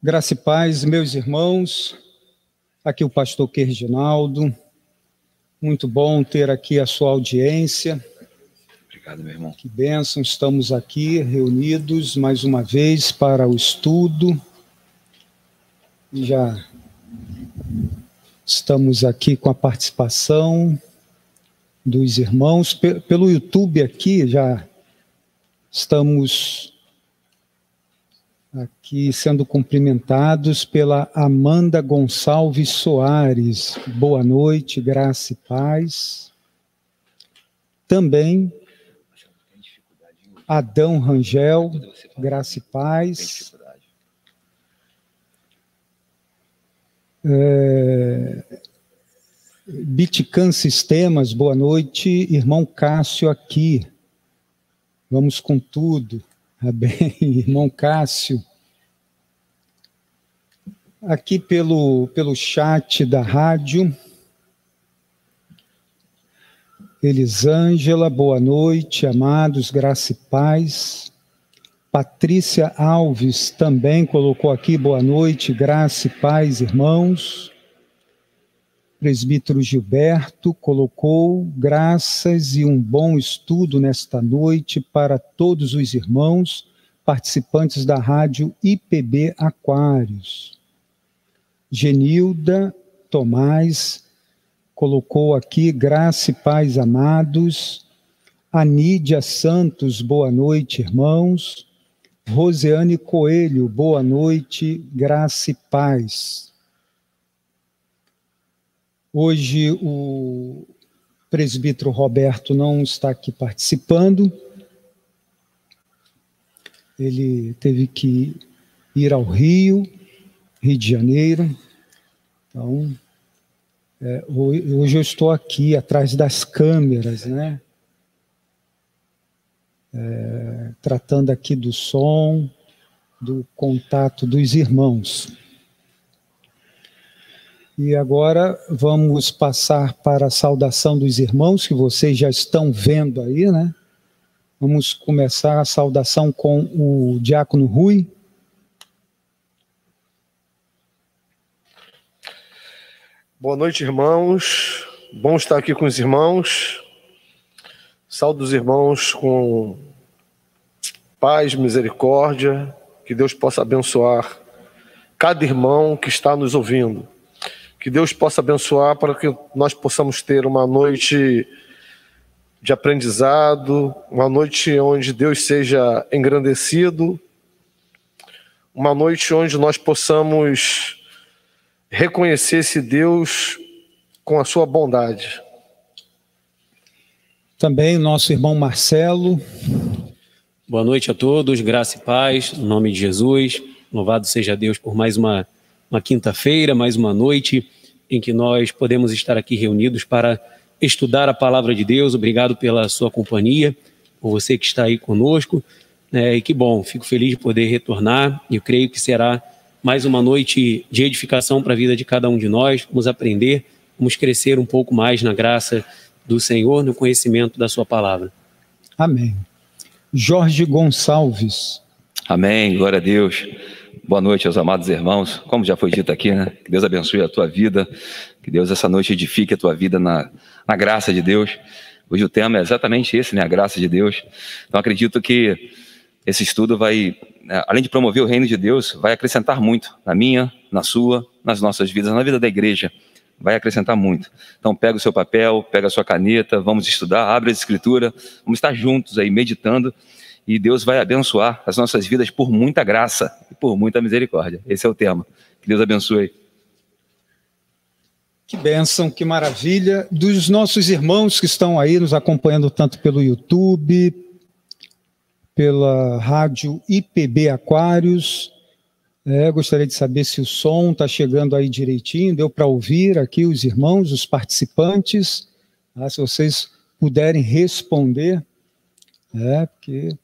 Graça e paz, meus irmãos. Aqui o pastor Reginaldo. Muito bom ter aqui a sua audiência. Obrigado, meu irmão. Que bênção, estamos aqui reunidos mais uma vez para o estudo. Já estamos aqui com a participação dos irmãos. Pelo YouTube aqui já estamos aqui sendo cumprimentados pela Amanda Gonçalves Soares. Boa noite, graça e paz. Também Adão Rangel, graça e paz. É, Bitcan Sistemas, boa noite. Irmão Cássio aqui. Vamos com tudo. Bem, irmão Cássio. Aqui pelo, pelo chat da rádio. Elisângela, boa noite, amados, graça e paz. Patrícia Alves também colocou aqui, boa noite, graça e paz, irmãos. Presbítero Gilberto colocou graças e um bom estudo nesta noite para todos os irmãos participantes da rádio IPB Aquários. Genilda Tomás colocou aqui graça e paz amados. Anídia Santos, boa noite, irmãos. Roseane Coelho, boa noite, graça e paz. Hoje o presbítero Roberto não está aqui participando. Ele teve que ir ao Rio, Rio de Janeiro. Então, é, hoje eu estou aqui atrás das câmeras, né? É, tratando aqui do som, do contato dos irmãos. E agora vamos passar para a saudação dos irmãos, que vocês já estão vendo aí, né? Vamos começar a saudação com o diácono Rui. Boa noite, irmãos. Bom estar aqui com os irmãos. Saúde os irmãos com paz, misericórdia. Que Deus possa abençoar cada irmão que está nos ouvindo que Deus possa abençoar para que nós possamos ter uma noite de aprendizado, uma noite onde Deus seja engrandecido, uma noite onde nós possamos reconhecer esse Deus com a sua bondade. Também o nosso irmão Marcelo. Boa noite a todos, graça e paz, no nome de Jesus. Louvado seja Deus por mais uma uma quinta-feira, mais uma noite em que nós podemos estar aqui reunidos para estudar a palavra de Deus. Obrigado pela sua companhia, por você que está aí conosco. É, e que bom, fico feliz de poder retornar. Eu creio que será mais uma noite de edificação para a vida de cada um de nós. Vamos aprender, vamos crescer um pouco mais na graça do Senhor, no conhecimento da Sua palavra. Amém. Jorge Gonçalves. Amém, glória a Deus. Boa noite aos amados irmãos. Como já foi dito aqui, né? Que Deus abençoe a tua vida, que Deus essa noite edifique a tua vida na, na graça de Deus. Hoje o tema é exatamente esse, né? A graça de Deus. Então acredito que esse estudo vai, né, além de promover o reino de Deus, vai acrescentar muito na minha, na sua, nas nossas vidas, na vida da igreja. Vai acrescentar muito. Então pega o seu papel, pega a sua caneta, vamos estudar, abre a escritura, vamos estar juntos aí meditando e Deus vai abençoar as nossas vidas por muita graça e por muita misericórdia. Esse é o tema. Que Deus abençoe. Que bênção, que maravilha. Dos nossos irmãos que estão aí nos acompanhando tanto pelo YouTube, pela rádio IPB Aquários. É, gostaria de saber se o som está chegando aí direitinho, deu para ouvir aqui os irmãos, os participantes. Ah, se vocês puderem responder, é, porque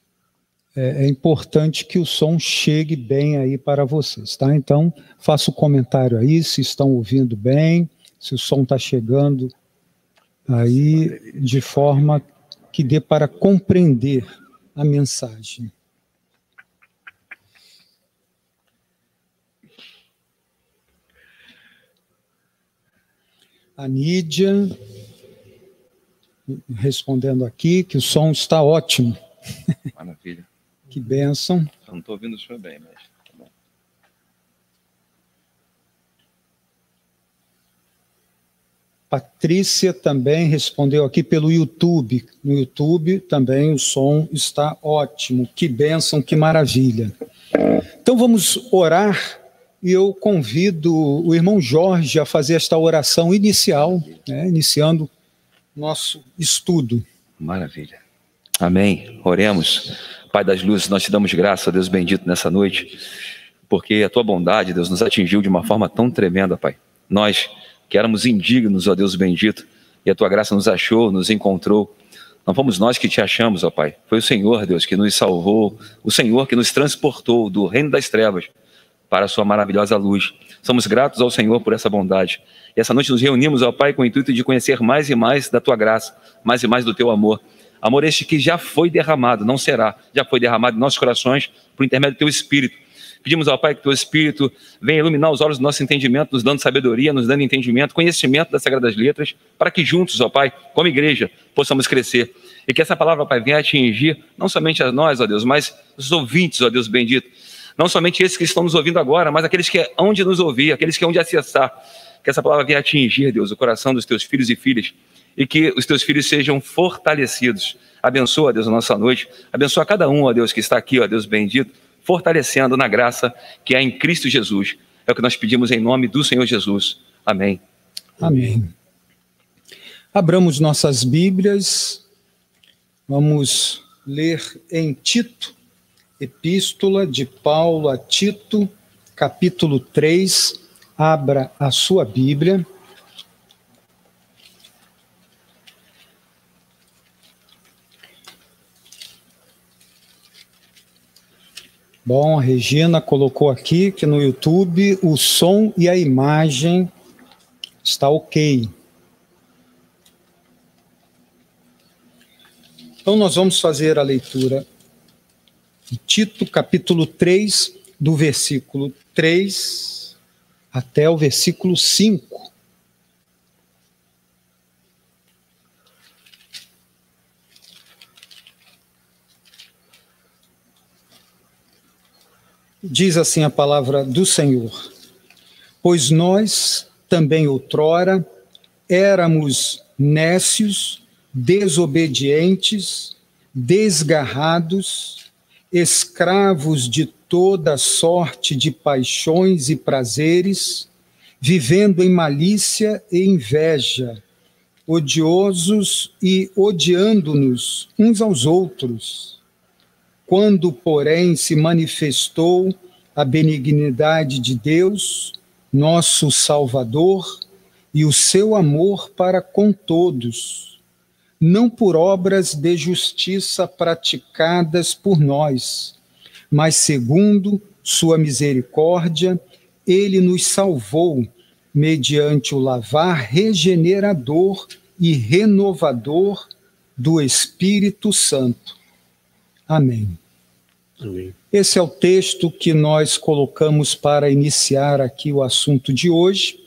é, é, importante que o som chegue bem aí para vocês, tá? Então, faça o um comentário aí se estão ouvindo bem, se o som está chegando aí de forma que dê para compreender a mensagem. A Nídia respondendo aqui que o som está ótimo. Maravilha que bênção. Eu não estou ouvindo o senhor bem, mas. Tá bom. Patrícia também respondeu aqui pelo YouTube. No YouTube também o som está ótimo. Que bênção, que maravilha. Então vamos orar e eu convido o irmão Jorge a fazer esta oração inicial, né, iniciando nosso estudo. Maravilha. Amém. Oremos. Pai das luzes, nós te damos graça, Deus bendito, nessa noite, porque a tua bondade, Deus, nos atingiu de uma forma tão tremenda, Pai. Nós que éramos indignos, ó Deus bendito, e a tua graça nos achou, nos encontrou. Não fomos nós que te achamos, ó Pai. Foi o Senhor, Deus, que nos salvou, o Senhor que nos transportou do reino das trevas para a sua maravilhosa luz. Somos gratos ao Senhor por essa bondade. E essa noite nos reunimos, ó Pai, com o intuito de conhecer mais e mais da tua graça, mais e mais do teu amor. Amor este que já foi derramado, não será, já foi derramado em nossos corações por intermédio do teu Espírito. Pedimos ao Pai que teu Espírito venha iluminar os olhos do nosso entendimento, nos dando sabedoria, nos dando entendimento, conhecimento das Sagradas Letras, para que juntos, ó Pai, como igreja, possamos crescer. E que essa palavra, Pai, venha atingir não somente a nós, ó Deus, mas os ouvintes, ó Deus bendito, não somente esses que estão nos ouvindo agora, mas aqueles que hão de nos ouvir, aqueles que hão de acessar. Que essa palavra venha atingir, Deus, o coração dos teus filhos e filhas e que os teus filhos sejam fortalecidos. Abençoa, Deus, a nossa noite. Abençoa cada um, ó Deus, que está aqui, ó Deus bendito, fortalecendo na graça que há em Cristo Jesus. É o que nós pedimos em nome do Senhor Jesus. Amém. Amém. Abramos nossas Bíblias. Vamos ler em Tito, Epístola de Paulo a Tito, capítulo 3. Abra a sua Bíblia. Bom, a Regina colocou aqui que no YouTube o som e a imagem está ok. Então nós vamos fazer a leitura de Tito, capítulo 3, do versículo 3 até o versículo 5. Diz assim a palavra do Senhor: Pois nós também outrora éramos nécios, desobedientes, desgarrados, escravos de toda sorte de paixões e prazeres, vivendo em malícia e inveja, odiosos e odiando-nos uns aos outros. Quando, porém, se manifestou a benignidade de Deus, nosso Salvador, e o seu amor para com todos, não por obras de justiça praticadas por nós, mas segundo sua misericórdia, ele nos salvou mediante o lavar regenerador e renovador do Espírito Santo. Amém. Amém. Esse é o texto que nós colocamos para iniciar aqui o assunto de hoje.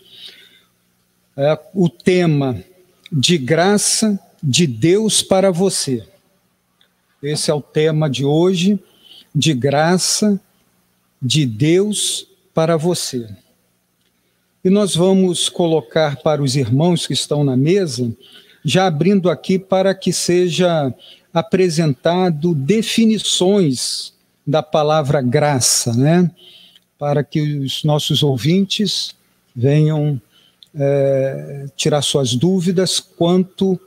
É, o tema de graça de Deus para você. Esse é o tema de hoje, de graça de Deus para você. E nós vamos colocar para os irmãos que estão na mesa, já abrindo aqui para que seja apresentado definições da palavra graça, né? Para que os nossos ouvintes venham é, tirar suas dúvidas quanto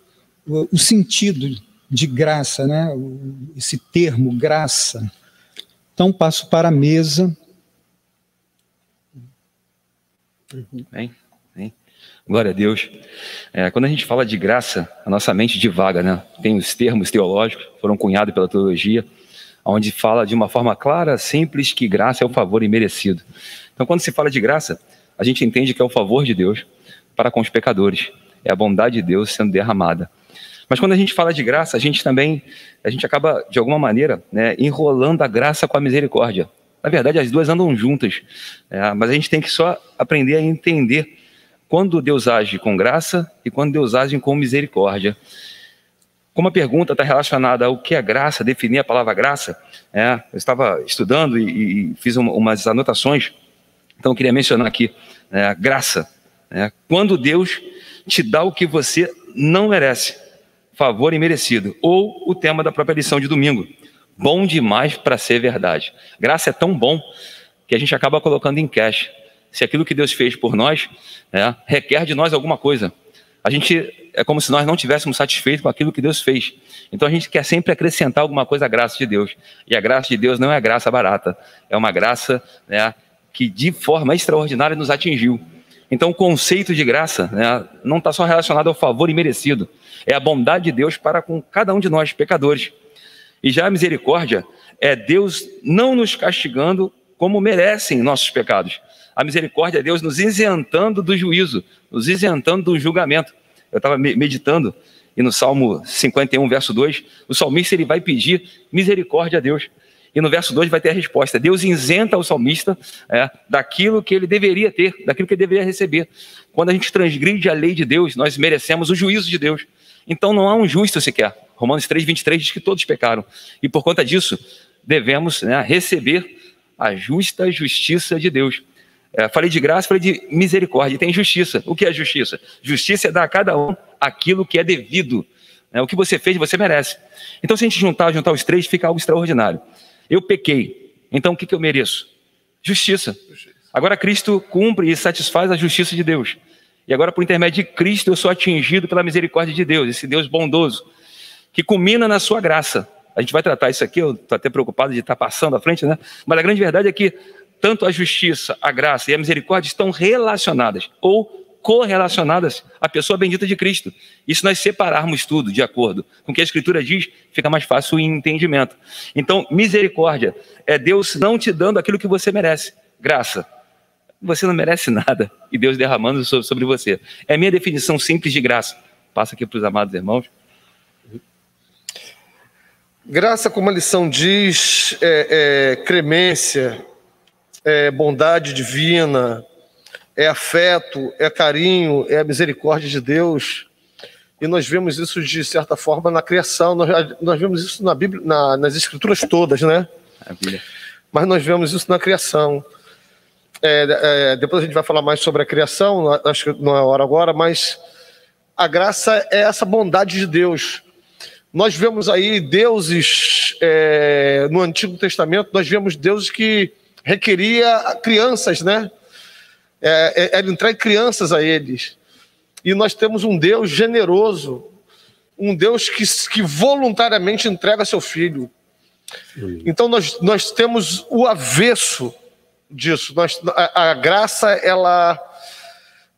o sentido de graça, né? esse termo graça. Então passo para a mesa. Bem. Glória a Deus. É, quando a gente fala de graça, a nossa mente divaga, né? Tem os termos teológicos, foram cunhados pela teologia, onde fala de uma forma clara, simples, que graça é o favor imerecido. Então, quando se fala de graça, a gente entende que é o favor de Deus para com os pecadores, é a bondade de Deus sendo derramada. Mas quando a gente fala de graça, a gente também, a gente acaba, de alguma maneira, né, enrolando a graça com a misericórdia. Na verdade, as duas andam juntas, é, mas a gente tem que só aprender a entender quando Deus age com graça e quando Deus age com misericórdia. Como a pergunta está relacionada ao que é graça, definir a palavra graça, é, eu estava estudando e, e fiz um, umas anotações, então eu queria mencionar aqui, é, graça. É, quando Deus te dá o que você não merece, favor imerecido, ou o tema da própria lição de domingo, bom demais para ser verdade. Graça é tão bom que a gente acaba colocando em cash. Se aquilo que Deus fez por nós é, requer de nós alguma coisa, a gente é como se nós não tivéssemos satisfeito com aquilo que Deus fez. Então a gente quer sempre acrescentar alguma coisa à graça de Deus. E a graça de Deus não é graça barata, é uma graça né, que de forma extraordinária nos atingiu. Então o conceito de graça né, não está só relacionado ao favor imerecido, é a bondade de Deus para com cada um de nós, pecadores. E já a misericórdia é Deus não nos castigando como merecem nossos pecados, a misericórdia é Deus nos isentando do juízo, nos isentando do julgamento. Eu estava meditando e no Salmo 51, verso 2, o salmista ele vai pedir misericórdia a Deus. E no verso 2 vai ter a resposta. Deus isenta o salmista é, daquilo que ele deveria ter, daquilo que ele deveria receber. Quando a gente transgride a lei de Deus, nós merecemos o juízo de Deus. Então não há um justo sequer. Romanos 3, 23 diz que todos pecaram. E por conta disso, devemos né, receber a justa justiça de Deus. É, falei de graça, falei de misericórdia. E tem justiça. O que é justiça? Justiça é dar a cada um aquilo que é devido. Né? O que você fez, você merece. Então, se a gente juntar, juntar os três, fica algo extraordinário. Eu pequei. Então, o que, que eu mereço? Justiça. Agora, Cristo cumpre e satisfaz a justiça de Deus. E agora, por intermédio de Cristo, eu sou atingido pela misericórdia de Deus, esse Deus bondoso, que culmina na sua graça. A gente vai tratar isso aqui, eu estou até preocupado de estar passando à frente, né? Mas a grande verdade é que tanto a justiça, a graça e a misericórdia estão relacionadas ou correlacionadas à pessoa bendita de Cristo. E se nós separarmos tudo de acordo com o que a Escritura diz, fica mais fácil o entendimento. Então, misericórdia é Deus não te dando aquilo que você merece. Graça, você não merece nada e Deus derramando sobre você. É minha definição simples de graça. Passa aqui para os amados irmãos. Graça, como a lição diz, é, é cremência, é bondade divina, é afeto, é carinho, é a misericórdia de Deus. E nós vemos isso, de certa forma, na criação. Nós, nós vemos isso na Bíblia, na, nas escrituras todas, né? Mas nós vemos isso na criação. É, é, depois a gente vai falar mais sobre a criação, acho que não é hora agora, mas a graça é essa bondade de Deus. Nós vemos aí deuses é, no Antigo Testamento, nós vemos deuses que requeria crianças, né? É, é, era entregue crianças a eles. E nós temos um Deus generoso, um Deus que, que voluntariamente entrega seu filho. Então nós, nós temos o avesso disso. Nós, a, a graça, ela,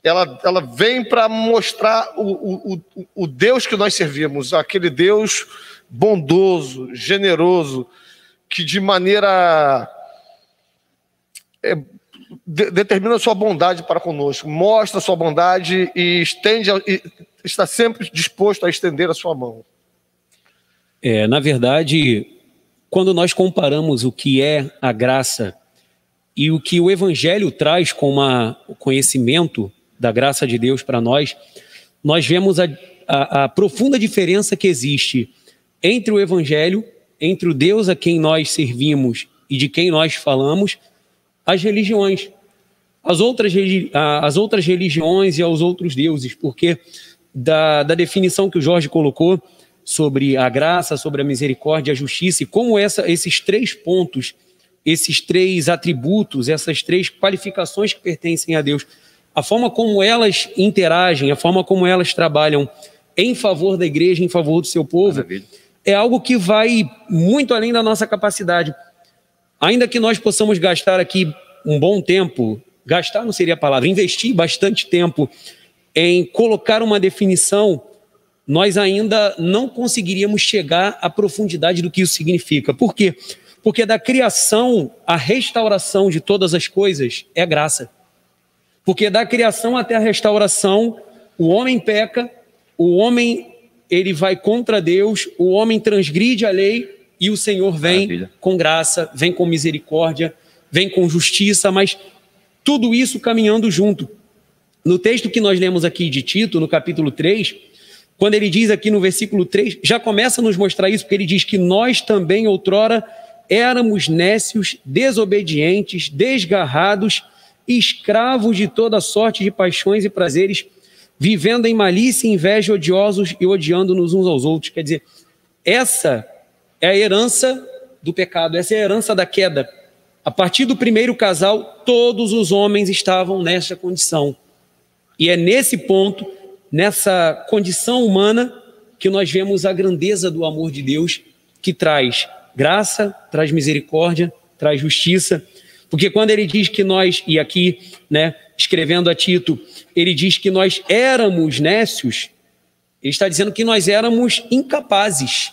ela, ela vem para mostrar o, o, o Deus que nós servimos, aquele Deus bondoso, generoso, que de maneira é, de, determina a sua bondade para conosco, mostra a sua bondade e estende, e está sempre disposto a estender a sua mão. É, na verdade, quando nós comparamos o que é a graça e o que o Evangelho traz como o conhecimento da graça de Deus para nós, nós vemos a, a, a profunda diferença que existe entre o Evangelho, entre o Deus a quem nós servimos e de quem nós falamos, as religiões, as outras, as outras religiões e aos outros deuses, porque da, da definição que o Jorge colocou sobre a graça, sobre a misericórdia, a justiça, e como essa, esses três pontos, esses três atributos, essas três qualificações que pertencem a Deus, a forma como elas interagem, a forma como elas trabalham em favor da igreja, em favor do seu povo, Maravilha. é algo que vai muito além da nossa capacidade. Ainda que nós possamos gastar aqui um bom tempo, gastar não seria a palavra, investir bastante tempo em colocar uma definição, nós ainda não conseguiríamos chegar à profundidade do que isso significa. Por quê? Porque da criação à restauração de todas as coisas é graça. Porque da criação até a restauração, o homem peca, o homem ele vai contra Deus, o homem transgride a lei e o Senhor vem Maravilha. com graça, vem com misericórdia, vem com justiça, mas tudo isso caminhando junto. No texto que nós lemos aqui de Tito, no capítulo 3, quando ele diz aqui no versículo 3, já começa a nos mostrar isso, porque ele diz que nós também outrora éramos nécios, desobedientes, desgarrados, escravos de toda sorte de paixões e prazeres, vivendo em malícia, inveja, odiosos e odiando-nos uns aos outros. Quer dizer, essa é a herança do pecado, essa é a herança da queda. A partir do primeiro casal, todos os homens estavam nessa condição. E é nesse ponto, nessa condição humana, que nós vemos a grandeza do amor de Deus, que traz graça, traz misericórdia, traz justiça. Porque quando ele diz que nós, e aqui, né, escrevendo a Tito, ele diz que nós éramos nécios, ele está dizendo que nós éramos incapazes,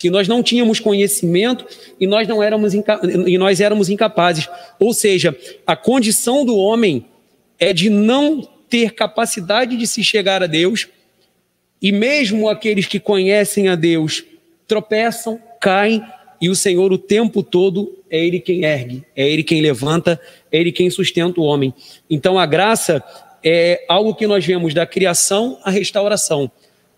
que nós não tínhamos conhecimento e nós não éramos e nós éramos incapazes. Ou seja, a condição do homem é de não ter capacidade de se chegar a Deus, e mesmo aqueles que conhecem a Deus tropeçam, caem, e o Senhor o tempo todo é Ele quem ergue, é Ele quem levanta, é Ele quem sustenta o homem. Então a graça é algo que nós vemos da criação à restauração,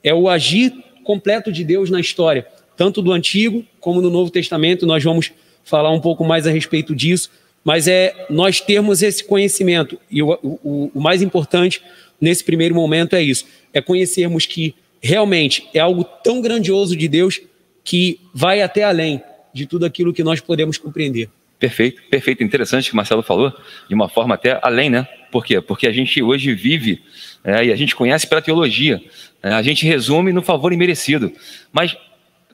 é o agir completo de Deus na história, tanto do Antigo como no Novo Testamento. Nós vamos falar um pouco mais a respeito disso, mas é nós termos esse conhecimento, e o, o, o mais importante nesse primeiro momento é isso: é conhecermos que realmente é algo tão grandioso de Deus que vai até além de tudo aquilo que nós podemos compreender. Perfeito, perfeito. Interessante que o Marcelo falou, de uma forma até além, né? Por quê? Porque a gente hoje vive é, e a gente conhece pela teologia. É, a gente resume no favor imerecido. Mas,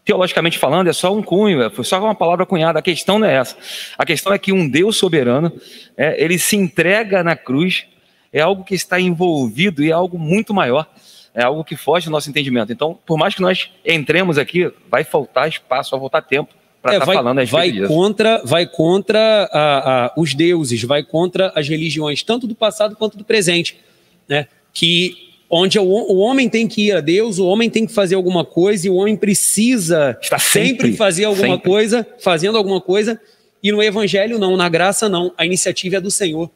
teologicamente falando, é só um cunho, é, foi só uma palavra cunhada. A questão não é essa. A questão é que um Deus soberano, é, ele se entrega na cruz, é algo que está envolvido e é algo muito maior é algo que foge do nosso entendimento. Então, por mais que nós entremos aqui, vai faltar espaço, vai faltar tempo para estar é, tá falando a vai disso. contra Vai contra a, a, os deuses, vai contra as religiões, tanto do passado quanto do presente. Né? Que onde o, o, homem tem que ir a Deus, o homem tem que fazer alguma coisa e o homem precisa Está sempre, sempre fazer alguma sempre. coisa, fazendo alguma coisa, e no evangelho não, na graça não, a iniciativa é do Senhor.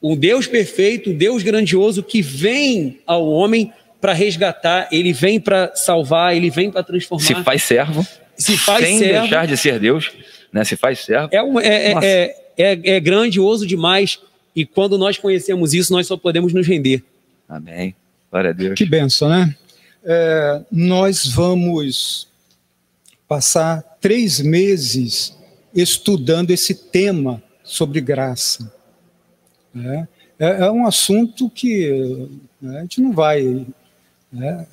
O Deus perfeito, o Deus grandioso que vem ao homem para resgatar, ele vem para salvar, ele vem para transformar. Se faz servo. Se faz sem servo. deixar de ser Deus, né? Se faz servo. É, um, é, é, é, é, grandioso demais. E quando nós conhecemos isso, nós só podemos nos render. Amém. Glória a Deus. Que benção, né? É, nós vamos passar três meses estudando esse tema sobre graça. É, é, é um assunto que né, a gente não vai né,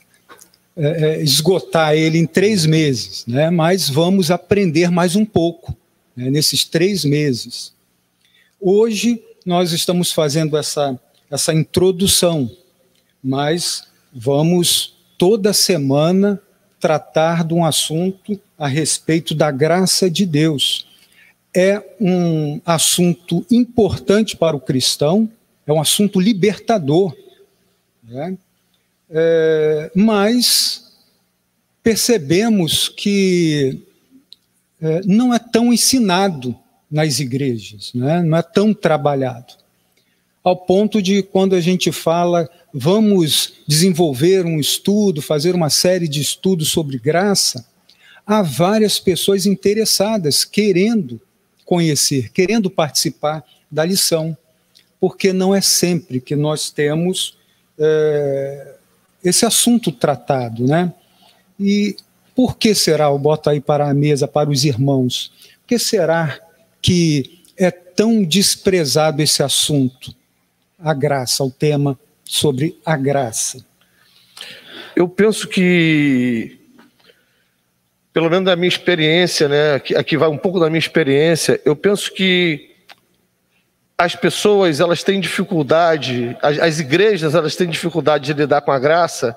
é, é, esgotar ele em três meses, né, mas vamos aprender mais um pouco né, nesses três meses. Hoje nós estamos fazendo essa, essa introdução, mas vamos toda semana tratar de um assunto a respeito da graça de Deus. É um assunto importante para o cristão, é um assunto libertador. Né? É, mas percebemos que é, não é tão ensinado nas igrejas, né? não é tão trabalhado. Ao ponto de, quando a gente fala, vamos desenvolver um estudo, fazer uma série de estudos sobre graça, há várias pessoas interessadas, querendo conhecer, querendo participar da lição, porque não é sempre que nós temos. É, esse assunto tratado, né? E por que será, eu boto aí para a mesa, para os irmãos, por que será que é tão desprezado esse assunto, a graça, o tema sobre a graça? Eu penso que, pelo menos da minha experiência, né, aqui, aqui vai um pouco da minha experiência, eu penso que as pessoas elas têm dificuldade, as, as, igrejas elas têm dificuldade de lidar com a graça,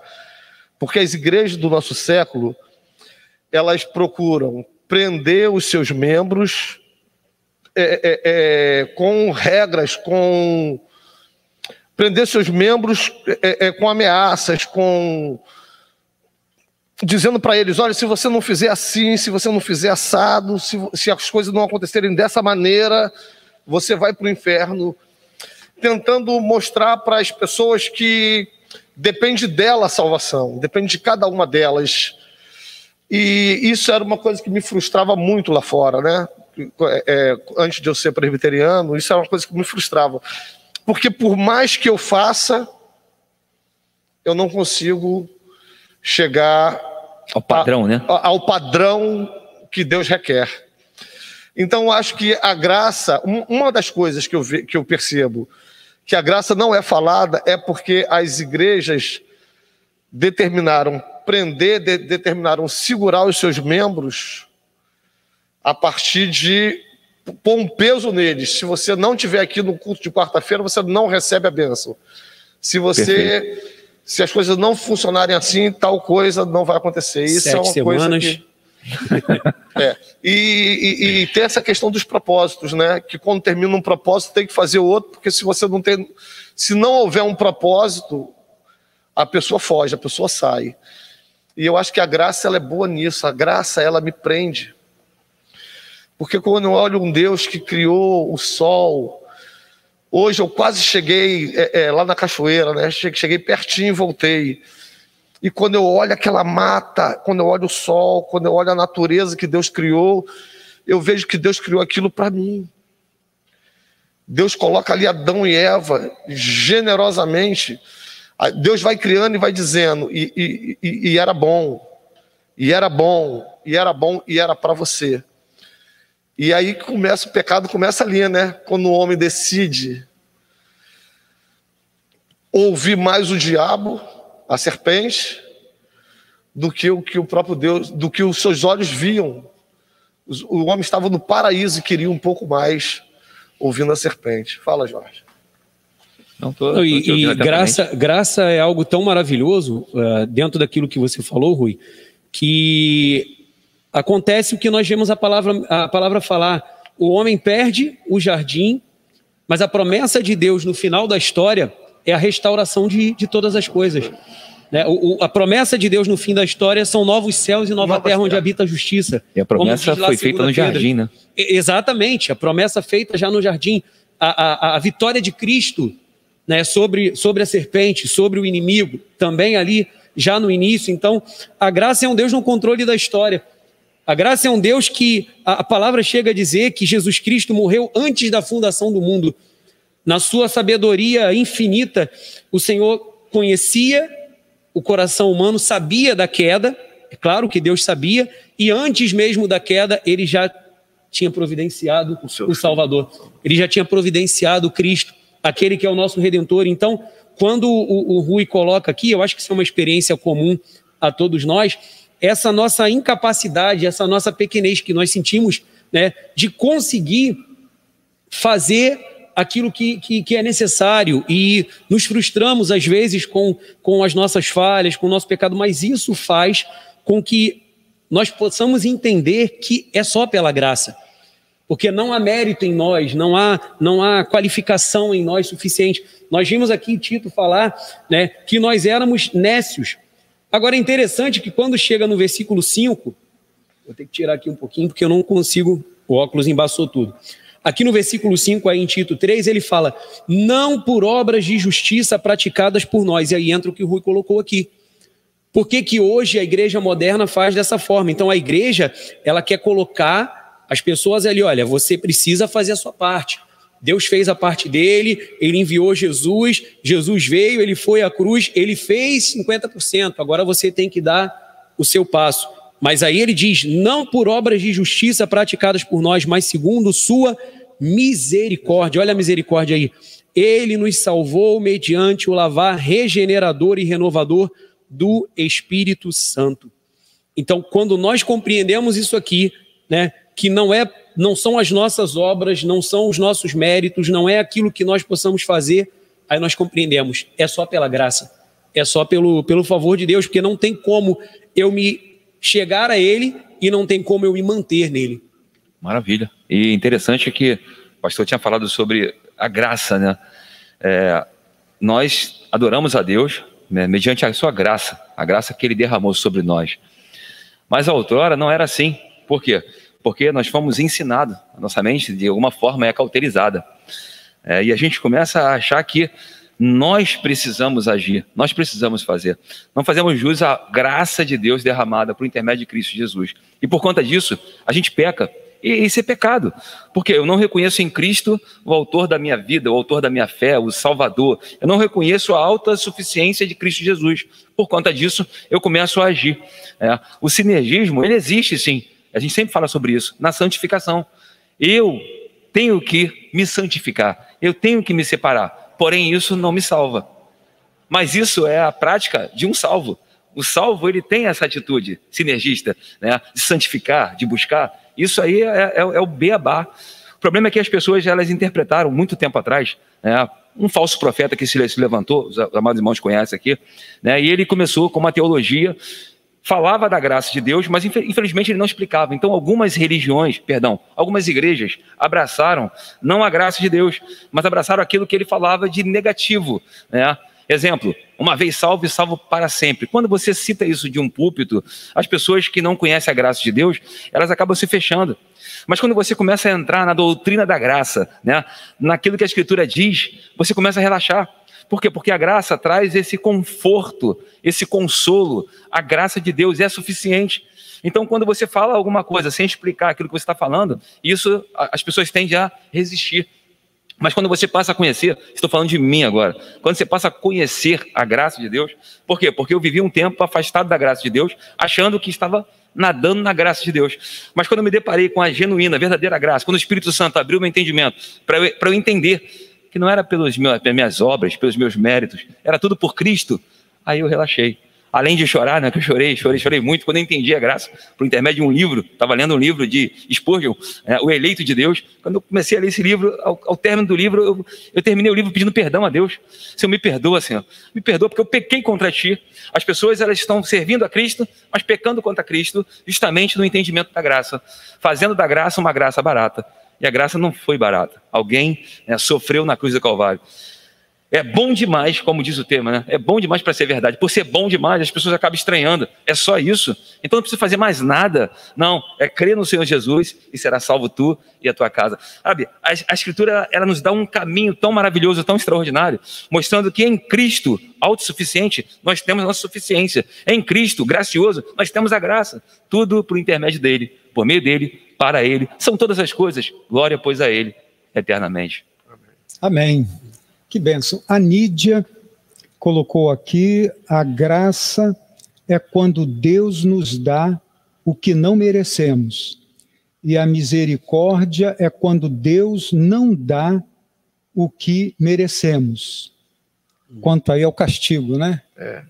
porque as igrejas do nosso século elas procuram prender os seus membros é, é, é, com regras, com prender seus membros é, é, com ameaças, com dizendo para eles, olha, se você não fizer assim, se você não fizer assado, se, se as coisas não acontecerem dessa maneira, você vai para o inferno. tentando mostrar para as pessoas que depende dela a salvação, depende de cada uma delas. E isso era uma coisa que me frustrava muito lá fora, né? É, antes de eu ser presbiteriano, isso era uma coisa que me frustrava. Porque por mais que eu faça, eu não consigo chegar ao padrão, a, né? Ao padrão que Deus requer. Então, acho que a graça, uma das coisas que eu, que eu percebo que a graça não é falada é porque as igrejas determinaram prender, de, determinaram segurar os seus membros a partir de pôr um peso neles. Se você não tiver aqui no culto de quarta-feira, você não recebe a bênção. Se você Perfeito. se as coisas não funcionarem assim, tal coisa não vai acontecer. Isso Sete é uma semanas. coisa que é. E, e, e, tem essa questão dos propósitos, né? Que quando termina um propósito tem que fazer outro, porque se você não tem, se não houver um propósito, a pessoa foge, a pessoa sai. E eu acho que a graça ela é boa nisso. A graça ela me prende, porque quando eu olho um Deus que criou o sol, hoje eu quase cheguei é, é, lá na cachoeira, né? Cheguei, pertinho e voltei. E quando eu olho aquela mata, quando eu olho o sol, quando eu olho a natureza que Deus criou, eu vejo que Deus criou aquilo para mim. Deus coloca ali Adão e Eva generosamente. Deus vai criando e vai dizendo, e, e, e era bom, e era bom, e era bom, e era para você. E aí começa o pecado, começa ali, né? Quando o homem decide ouvir mais o diabo a serpente do que o que o próprio Deus, do que os seus olhos viam. O homem estava no paraíso e queria um pouco mais ouvindo a serpente. Fala, Jorge. Não, tô, tô e, e graça, graça é algo tão maravilhoso uh, dentro daquilo que você falou, Rui, que acontece o que nós vemos a palavra, a palavra falar. O homem perde o jardim, mas a promessa de Deus no final da história é a restauração de, de todas as coisas. Né? O, o, a promessa de Deus no fim da história são novos céus e nova, nova terra onde habita a justiça. E a promessa foi feita no jardim, né? Exatamente, a promessa feita já no jardim. A, a, a vitória de Cristo né, sobre, sobre a serpente, sobre o inimigo, também ali já no início. Então, a graça é um Deus no controle da história. A graça é um Deus que a, palavra chega a dizer que Jesus Cristo morreu antes da fundação do mundo. Na sua sabedoria infinita, o Senhor conhecia o coração humano, sabia da queda, é claro que Deus sabia, e antes mesmo da queda, ele já tinha providenciado o, o Salvador, ele já tinha providenciado Cristo, aquele que é o nosso redentor. Então, quando o, o Rui coloca aqui, eu acho que isso é uma experiência comum a todos nós, essa nossa incapacidade, essa nossa pequenez que nós sentimos, né, de conseguir fazer aquilo que, que, que, é necessário e nos frustramos às vezes com, com as nossas falhas, com o nosso pecado, mas isso faz com que nós possamos entender que é só pela graça. Porque não há mérito em nós, não há, não há qualificação em nós suficiente. Nós vimos aqui Tito falar né, que nós éramos nécios. Agora é interessante que quando chega no versículo 5, vou ter que tirar aqui um pouquinho porque eu não consigo, o óculos embaçou tudo. Aqui no versículo 5, aí em Tito 3, ele fala: não por obras de justiça praticadas por nós. E aí entra o que o Rui colocou aqui. Por que, que hoje a igreja moderna faz dessa forma? Então a igreja, ela quer colocar as pessoas ali, olha, você precisa fazer a sua parte. Deus fez a parte dele, ele enviou Jesus, Jesus veio, ele foi à cruz, ele fez 50%, agora você tem que dar o seu passo. Mas aí ele diz: não por obras de justiça praticadas por nós, mas segundo sua misericórdia. Olha a misericórdia aí. Ele nos salvou mediante o lavar regenerador e renovador do Espírito Santo. Então, quando nós compreendemos isso aqui, né, que não é não são as nossas obras, não são os nossos méritos, não é aquilo que nós possamos fazer, aí nós compreendemos, é só pela graça, é só pelo, pelo favor de Deus, porque não tem como eu me chegar a ele e não tem como eu me manter nele. Maravilha. E interessante que o pastor tinha falado sobre a graça, né? É, nós adoramos a Deus né, mediante a sua graça, a graça que ele derramou sobre nós. Mas a outrora não era assim. Por quê? Porque nós fomos ensinados, a nossa mente de alguma forma é cauterizada. É, e a gente começa a achar que nós precisamos agir, nós precisamos fazer. Não fazemos jus à graça de Deus derramada por intermédio de Cristo Jesus. E por conta disso, a gente peca. E isso é pecado, porque eu não reconheço em Cristo o autor da minha vida, o autor da minha fé, o Salvador. Eu não reconheço a alta suficiência de Cristo Jesus. Por conta disso, eu começo a agir. É, o sinergismo, ele existe sim. A gente sempre fala sobre isso, na santificação. Eu tenho que me santificar, eu tenho que me separar, porém isso não me salva. Mas isso é a prática de um salvo. O salvo ele tem essa atitude sinergista, né, de santificar, de buscar. Isso aí é, é, é o beabá. O problema é que as pessoas elas interpretaram muito tempo atrás, né, um falso profeta que se levantou, os amados irmãos conhecem aqui, né, e ele começou com uma teologia falava da graça de Deus, mas infelizmente ele não explicava. Então, algumas religiões, perdão, algumas igrejas abraçaram não a graça de Deus, mas abraçaram aquilo que ele falava de negativo. Né? Exemplo, uma vez salvo e salvo para sempre. Quando você cita isso de um púlpito, as pessoas que não conhecem a graça de Deus, elas acabam se fechando. Mas quando você começa a entrar na doutrina da graça, né, naquilo que a Escritura diz, você começa a relaxar. Por quê? Porque a graça traz esse conforto, esse consolo. A graça de Deus é suficiente. Então, quando você fala alguma coisa sem explicar aquilo que você está falando, isso as pessoas tendem a resistir. Mas quando você passa a conhecer, estou falando de mim agora, quando você passa a conhecer a graça de Deus, por quê? Porque eu vivi um tempo afastado da graça de Deus, achando que estava nadando na graça de Deus. Mas quando eu me deparei com a genuína, verdadeira graça, quando o Espírito Santo abriu meu entendimento, para eu, eu entender que não era pelas minhas obras, pelos meus méritos, era tudo por Cristo, aí eu relaxei. Além de chorar, né, que eu chorei, chorei, chorei muito, quando eu entendi a graça, por intermédio de um livro, estava lendo um livro de Spurgeon, é, O Eleito de Deus, quando eu comecei a ler esse livro, ao, ao término do livro, eu, eu, terminei o livro pedindo perdão a Deus. Senhor, me perdoa, Senhor, me perdoa porque eu pequei contra Ti. As pessoas, elas estão servindo a Cristo, mas pecando contra Cristo, justamente no entendimento da graça, fazendo da graça uma graça barata. E a graça não foi barata. Alguém né, sofreu na cruz do Calvário. É bom demais, como diz o tema, né? É bom demais para ser verdade. Por ser bom demais, as pessoas acabam estranhando. É só isso. Então não precisa fazer mais nada. Não, é crer no Senhor Jesus e será salvo tu e a tua casa. Sabe, a, a Escritura ela nos dá um caminho tão maravilhoso, tão extraordinário, mostrando que em Cristo, autossuficiente, nós temos a nossa suficiência. Em Cristo, gracioso, nós temos a graça. Tudo por intermédio dele, por meio dele, para Ele. São todas as coisas. Glória, pois, a Ele eternamente. Amém. Que bênção. A Nídia colocou aqui: a graça é quando Deus nos dá o que não merecemos. E a misericórdia é quando Deus não dá o que merecemos. Quanto aí ao castigo, né? É.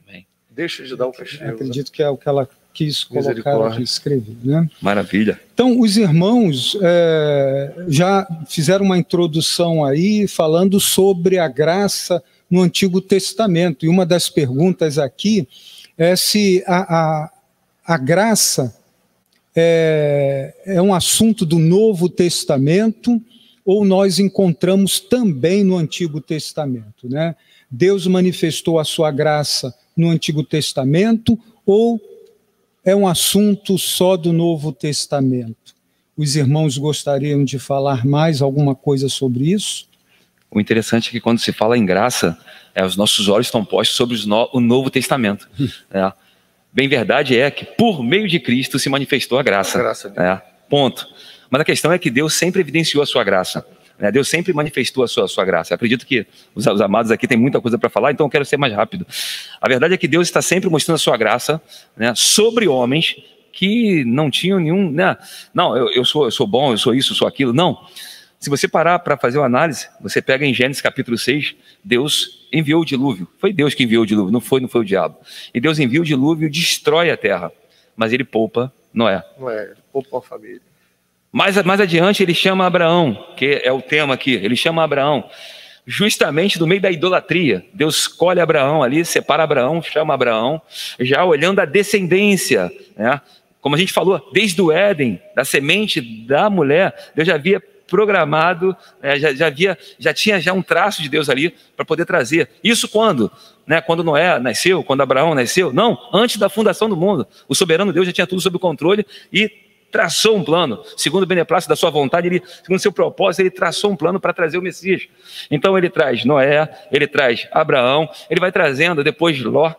Deixa de dar o castigo. acredito que é o que ela quis colocar e escrever. Né? Maravilha. Então, os irmãos é, já fizeram uma introdução aí falando sobre a graça no Antigo Testamento. E uma das perguntas aqui é se a, a, a graça é, é um assunto do Novo Testamento ou nós encontramos também no Antigo Testamento. Né? Deus manifestou a sua graça no Antigo Testamento ou é um assunto só do Novo Testamento. Os irmãos gostariam de falar mais alguma coisa sobre isso? O interessante é que quando se fala em graça, é, os nossos olhos estão postos sobre no, o Novo Testamento. é. Bem verdade é que por meio de Cristo se manifestou a graça. A graça é. Ponto. Mas a questão é que Deus sempre evidenciou a sua graça. Né? Deus sempre manifestou a sua, a sua graça. Eu acredito que os, os, amados aqui têm muita coisa para falar, então eu quero ser mais rápido. A verdade é que Deus está sempre mostrando a sua graça né, sobre homens que não tinham nenhum. Né, não, eu, eu, sou, eu sou bom, eu sou isso, eu sou aquilo. Não. Se você parar para fazer uma análise, você pega em Gênesis capítulo 6, Deus enviou o dilúvio. Foi Deus que enviou o dilúvio, não foi, não foi o diabo. E Deus envia o dilúvio e destrói a terra. Mas ele poupa Noé. Noé, poupa a família. Mais, mais adiante, ele chama Abraão, que é o tema aqui, ele chama Abraão, justamente no meio da idolatria. Deus escolhe Abraão ali, separa Abraão, chama Abraão, já olhando a descendência, né? Como a gente falou, desde o Éden, da semente da mulher, Deus já havia programado, né? já, já, havia, já tinha já um traço de Deus ali para poder trazer. Isso quando? Né? Quando Noé nasceu, quando Abraão nasceu? Não, antes da fundação do mundo. O soberano Deus já tinha tudo sob controle e traçou um plano, segundo o beneplácito da sua vontade, ele, segundo seu propósito, ele traçou um plano para trazer o Messias. Então ele traz Noé, ele traz Abraão, ele vai trazendo depois Ló,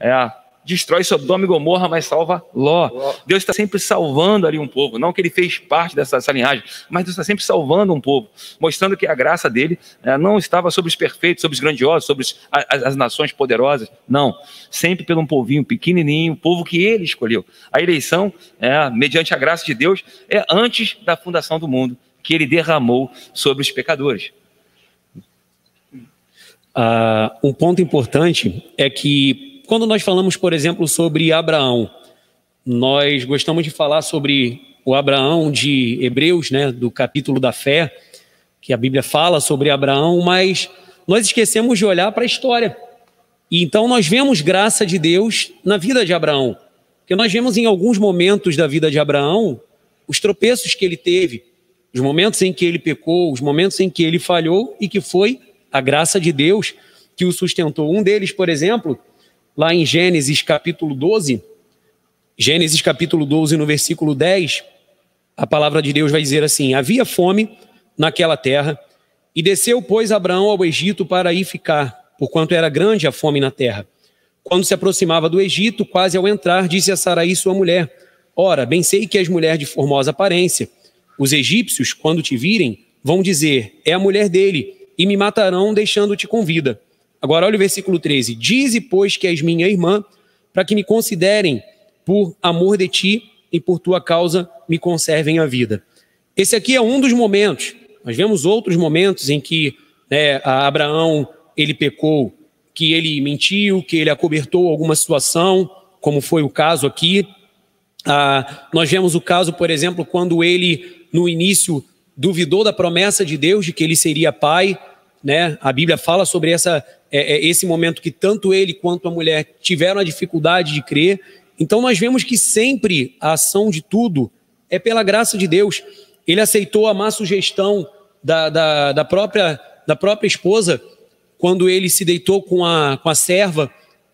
é, destrói Sodoma e Gomorra, mas salva Ló. Deus está sempre salvando ali um povo. Não que ele fez parte dessa, dessa linhagem, mas Deus está sempre salvando um povo, mostrando que a graça dele é, não estava sobre os perfeitos, sobre os grandiosos, sobre os, as, as, nações poderosas. Não. Sempre pelo um povinho pequenininho, um povo que ele escolheu. A eleição, é, mediante a graça de Deus, é antes da fundação do mundo, que ele derramou sobre os pecadores. Uh, um ponto importante é que quando nós falamos, por exemplo, sobre Abraão, nós gostamos de falar sobre o Abraão de Hebreus, né, do capítulo da fé, que a Bíblia fala sobre Abraão, mas nós esquecemos de olhar para a história. E então nós vemos graça de Deus na vida de Abraão. Porque nós vemos em alguns momentos da vida de Abraão os tropeços que ele teve, os momentos em que ele pecou, os momentos em que ele falhou e que foi a graça de Deus que o sustentou. Um deles, por exemplo, lá em Gênesis capítulo 12, Gênesis capítulo 12, no versículo 10, a palavra de Deus vai dizer assim: Havia fome naquela terra, e desceu, pois, Abraão ao Egito para aí ficar, porquanto era grande a fome na terra. Quando se aproximava do Egito, quase ao entrar, disse a Saraí, sua mulher: Ora, bem sei que és mulher de formosa aparência. Os egípcios, quando te virem, vão dizer: É a mulher dele, e me matarão, deixando-te com vida. Agora, olha o versículo 13: Dize, pois, que és minha irmã, para que me considerem por amor de ti e por tua causa me conservem a vida. Esse aqui é um dos momentos. Nós vemos outros momentos em que né, Abraão ele pecou, que ele mentiu, que ele acobertou alguma situação, como foi o caso aqui. Ah, nós vemos o caso, por exemplo, quando ele, no início, duvidou da promessa de Deus de que ele seria pai. Né? A Bíblia fala sobre essa é, é esse momento que tanto ele quanto a mulher tiveram a dificuldade de crer. Então nós vemos que sempre a ação de tudo é pela graça de Deus. Ele aceitou a má sugestão da, da, da, própria, da própria esposa quando ele se deitou com a, com a serva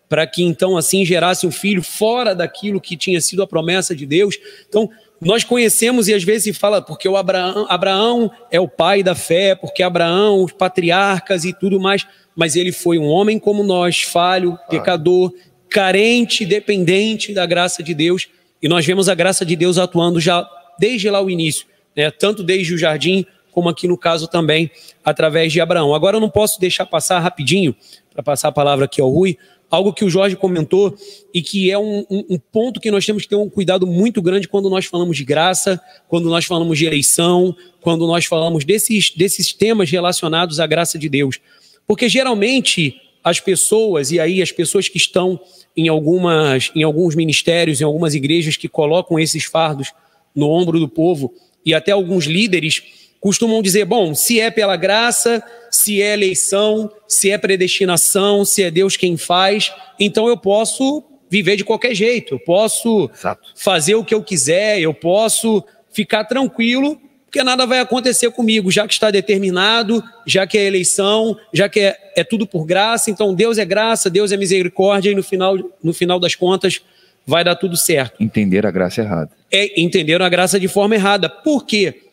para que então assim gerasse um filho fora daquilo que tinha sido a promessa de Deus. Então, nós conhecemos e às vezes se fala porque o Abraão, Abraão é o pai da fé, porque Abraão, os patriarcas e tudo mais mas ele foi um homem como nós, falho, pecador, carente, dependente da graça de Deus. E nós vemos a graça de Deus atuando já desde lá o início, né? tanto desde o jardim, como aqui no caso também, através de Abraão. Agora eu não posso deixar passar rapidinho, para passar a palavra aqui ao Rui, algo que o Jorge comentou e que é um, um, um, ponto que nós temos que ter um cuidado muito grande quando nós falamos de graça, quando nós falamos de eleição, quando nós falamos desses, desses temas relacionados à graça de Deus. Porque geralmente as pessoas, e aí as pessoas que estão em, algumas, em alguns ministérios, em algumas igrejas que colocam esses fardos no ombro do povo, e até alguns líderes costumam dizer: bom, se é pela graça, se é eleição, se é predestinação, se é Deus quem faz, então eu posso viver de qualquer jeito, eu posso Exato. fazer o que eu quiser, eu posso ficar tranquilo, porque nada vai acontecer comigo, já que está determinado, já que é eleição, já que é, é tudo por graça, então Deus é graça, Deus é misericórdia, e no final, no final das contas vai dar tudo certo. Entender a graça errada. É, entenderam a graça de forma errada. Por quê?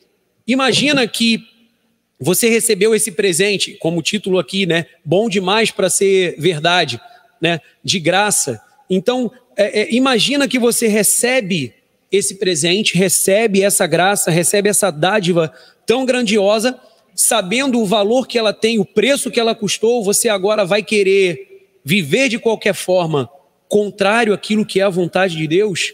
Imagina que você recebeu esse presente, como título aqui, né? Bom demais para ser verdade, né? De graça. Então, é, é, imagina que você recebe esse presente, recebe essa graça, recebe essa dádiva tão grandiosa, sabendo o valor que ela tem, o preço que ela custou, você agora vai querer viver de qualquer forma contrário àquilo que é a vontade de Deus?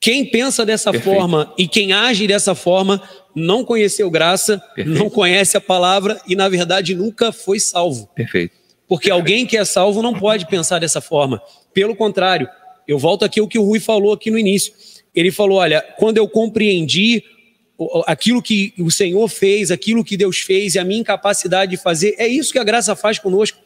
Quem pensa dessa Perfeito. forma e quem age dessa forma não conheceu graça, Perfeito. não conhece a palavra e, na verdade, nunca foi salvo. Perfeito. Porque alguém que é salvo não pode pensar dessa forma. Pelo contrário, eu volto aqui ao que o Rui falou aqui no início ele falou: Olha, quando eu compreendi aquilo que o Senhor fez, aquilo que Deus fez e a minha incapacidade de fazer, é isso que a graça faz conosco.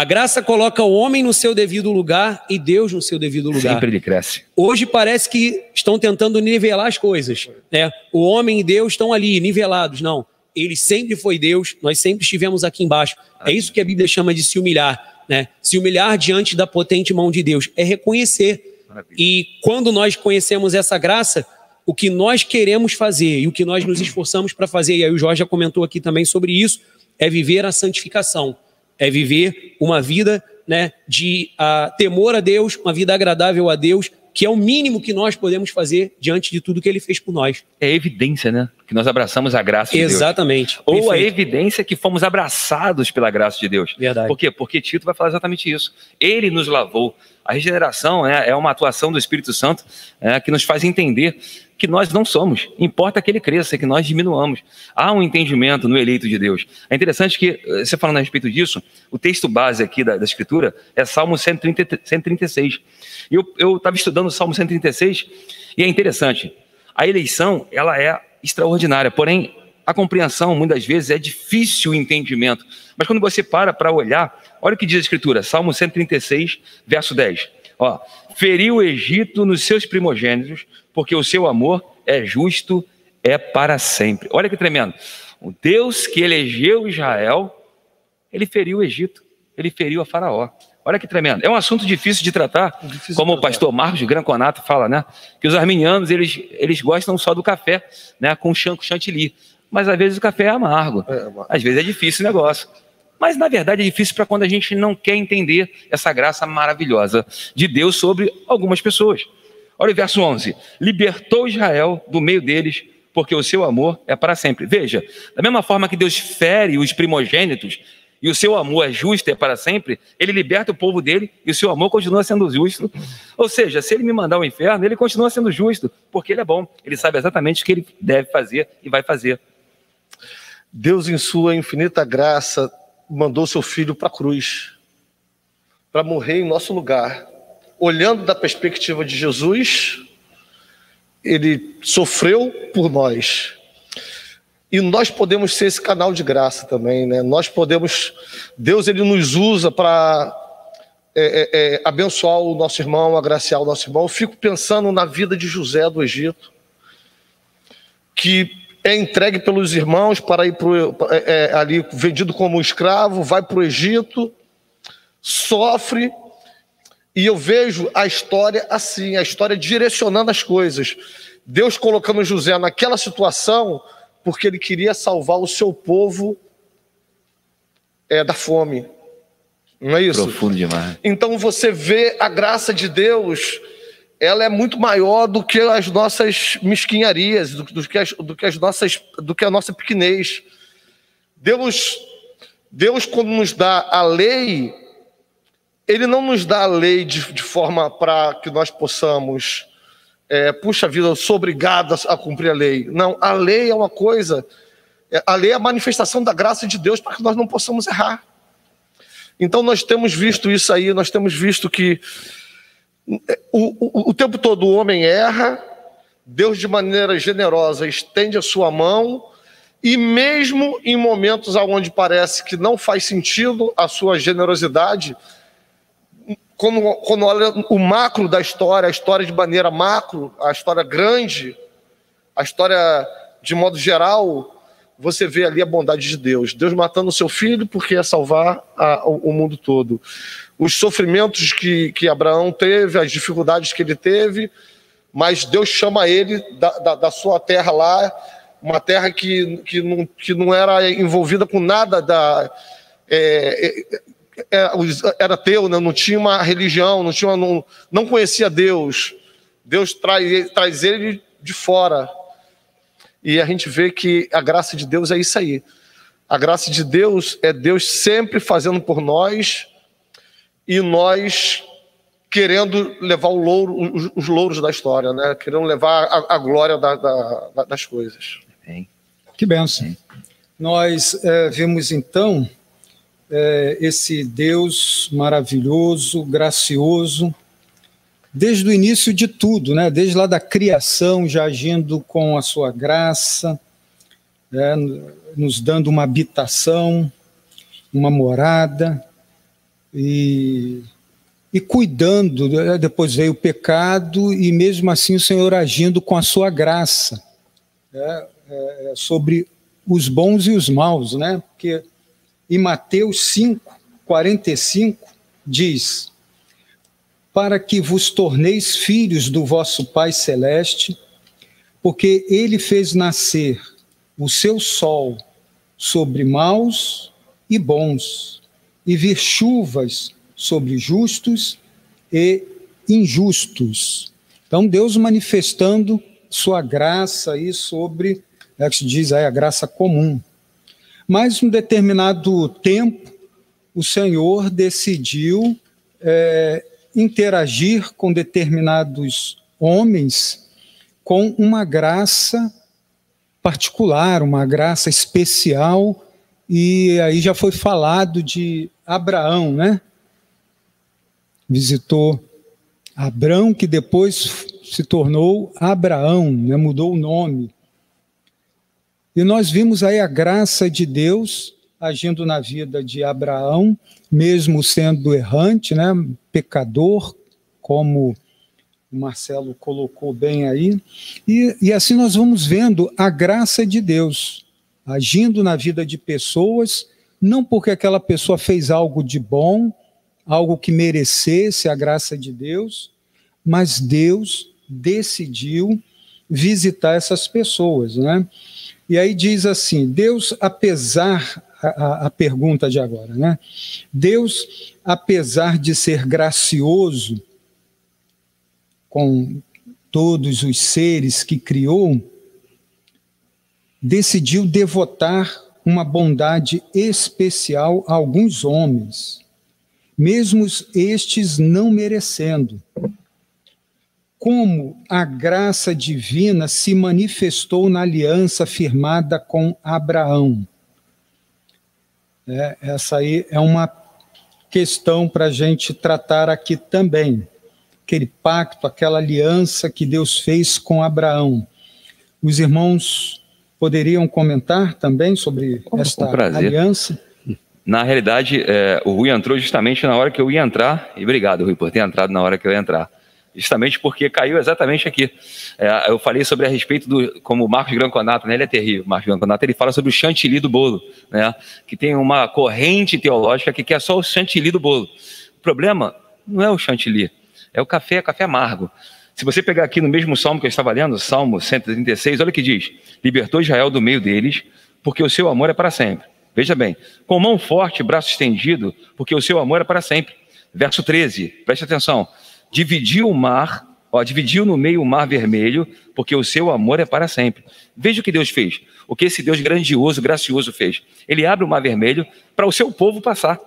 A graça coloca o homem no seu devido lugar e Deus no seu devido lugar. Sempre ele cresce. Hoje parece que estão tentando nivelar as coisas. Né? O homem e Deus estão ali, nivelados. Não. Ele sempre foi Deus, nós sempre estivemos aqui embaixo. É isso que a Bíblia chama de se humilhar. Né? Se humilhar diante da potente mão de Deus é reconhecer e quando nós conhecemos essa graça, o que nós queremos fazer e o que nós nos esforçamos para fazer, e aí o Jorge já comentou aqui também sobre isso, é viver a santificação, é viver uma vida né, de uh, temor a Deus, uma vida agradável a Deus, que é o mínimo que nós podemos fazer diante de tudo que ele fez por nós. É evidência, né? Que nós abraçamos a graça de Exatamente. Deus. Ou Perfeito. a evidência que fomos abraçados pela graça de Deus. Verdade. Por quê? Porque Tito vai falar exatamente isso. Ele nos lavou. A regeneração é, é uma atuação do Espírito Santo é, que nos faz entender que nós não somos. Importa que ele cresça, que nós diminuamos. Há um entendimento no eleito de Deus. É interessante que, eh, você falando a respeito disso, o texto base aqui da, da Escritura é Salmo 130, 136. E eu estava estudando o Salmo 136 e é interessante. A eleição, ela é extraordinária, porém, a compreensão, muitas vezes, é difícil o entendimento. Mas quando você para para olhar, olha o que diz a Escritura, Salmo 136, verso 10. Ó, feriu o Egito nos seus primogênitos, porque o seu amor é justo, é para sempre. Olha que tremendo. O Deus que elegeu Israel, ele feriu o Egito, ele feriu a Faraó. Olha que tremendo. É um assunto difícil de tratar, difícil como tratar. o pastor Marcos de Granconato fala, né? Que os arminianos, eles, eles gostam só do café, né? Com chantilly. Mas às vezes o café é amargo. É, às vezes é difícil o negócio. Mas na verdade é difícil para quando a gente não quer entender essa graça maravilhosa de Deus sobre algumas pessoas. Olha o verso 11: libertou Israel do meio deles, porque o seu amor é para sempre. Veja, da mesma forma que Deus fere os primogênitos e o seu amor é justo é para sempre, ele liberta o povo dele e o seu amor continua sendo justo. Ou seja, se ele me mandar ao inferno, ele continua sendo justo, porque ele é bom, ele sabe exatamente o que ele deve fazer e vai fazer. Deus, em sua infinita graça, mandou seu filho para a cruz, para morrer em nosso lugar olhando da perspectiva de Jesus, ele sofreu por nós. E nós podemos ser esse canal de graça também, né? Nós podemos, Deus ele nos usa para é, é, é, abençoar o nosso irmão, agraciar o nosso irmão. Eu fico pensando na vida de José do Egito, que é entregue pelos irmãos para ir pro, é, é, ali vendido como escravo, vai para o Egito, sofre e eu vejo a história assim, a história direcionando as coisas. Deus colocando José naquela situação porque ele queria salvar o seu povo é, da fome. Não é isso? Profundo demais. Então você vê a graça de Deus, ela é muito maior do que as nossas mesquinharias, do, do, que, as, do que as nossas, do que a nossa pequenez. Deus, Deus quando nos dá a lei, ele não nos dá a lei de, de forma para que nós possamos, é, puxa vida, eu sou obrigado a, a, cumprir a lei. Não, a lei é uma coisa, é, a lei é a manifestação da graça de Deus para que nós não possamos errar. Então nós temos visto isso aí, nós temos visto que o, o, o tempo todo o homem erra, Deus de maneira generosa estende a sua mão e mesmo em momentos onde parece que não faz sentido a sua generosidade, quando, quando olha o macro da história, a história de maneira macro, a história grande, a história de modo geral, você vê ali a bondade de Deus. Deus matando o seu filho porque ia salvar a, o, o, mundo todo. Os sofrimentos que, que Abraão teve, as dificuldades que ele teve, mas Deus chama ele da, da, da sua terra lá, uma terra que, que, não, que não era envolvida com nada da. É, é, era teu, né? não tinha uma religião, não, tinha uma, não, não conhecia Deus. Deus traz, traz ele de fora. E a gente vê que a graça de Deus é isso aí. A graça de Deus é Deus sempre fazendo por nós e nós querendo levar o louro, os, os louros da história, né? querendo levar a, a glória da, da, das coisas. Que benção. Nós é, vimos então é, esse Deus maravilhoso, gracioso, desde o início de tudo, né? desde lá da criação, já agindo com a sua graça, né? nos dando uma habitação, uma morada, e, e cuidando. Né? Depois veio o pecado, e mesmo assim o Senhor agindo com a sua graça né? é, sobre os bons e os maus, né? porque em Mateus 5, 45, diz: Para que vos torneis filhos do vosso Pai Celeste, porque ele fez nascer o seu sol sobre maus e bons, e vir chuvas sobre justos e injustos. Então, Deus manifestando sua graça aí sobre, é que se diz aí, a graça comum. Mas, um determinado tempo, o Senhor decidiu é, interagir com determinados homens com uma graça particular, uma graça especial, e aí já foi falado de Abraão, né? Visitou Abraão, que depois se tornou Abraão, né? mudou o nome. E nós vimos aí a graça de Deus agindo na vida de Abraão, mesmo sendo errante, né? pecador, como o Marcelo colocou bem aí. E, e assim nós vamos vendo a graça de Deus agindo na vida de pessoas, não porque aquela pessoa fez algo de bom, algo que merecesse a graça de Deus, mas Deus decidiu visitar essas pessoas, né? E aí diz assim: Deus, apesar a, a, pergunta de agora, né? Deus, apesar de ser gracioso com todos os seres que criou, decidiu devotar uma bondade especial a alguns homens, mesmo estes não merecendo. Como a graça divina se manifestou na aliança firmada com Abraão. É, essa aí é uma questão para a gente tratar aqui também aquele pacto, aquela aliança que Deus fez com Abraão. Os irmãos poderiam comentar também sobre esta aliança? Na realidade, é, o Rui entrou justamente na hora que eu ia entrar, e obrigado, Rui, por ter entrado na hora que eu ia entrar. Justamente porque caiu exatamente aqui. É, eu falei sobre a respeito do. Como o Marcos Granconato, né, ele é terrível, Marcos Granconato, ele fala sobre o chantilly do bolo, né, que tem uma corrente teológica que quer só o chantilly do bolo. O problema não é o chantilly, é o café, é café amargo. Se você pegar aqui no mesmo salmo que eu estava lendo, Salmo 136, olha o que diz: Libertou Israel do meio deles, porque o seu amor é para sempre. Veja bem, com mão forte, braço estendido, porque o seu amor é para sempre. Verso 13, preste atenção. Dividiu o mar, ó, dividiu no meio o mar vermelho, porque o seu amor é para sempre. Veja o que Deus fez. O que esse Deus grandioso, gracioso fez. Ele abre o mar vermelho para o seu povo passar.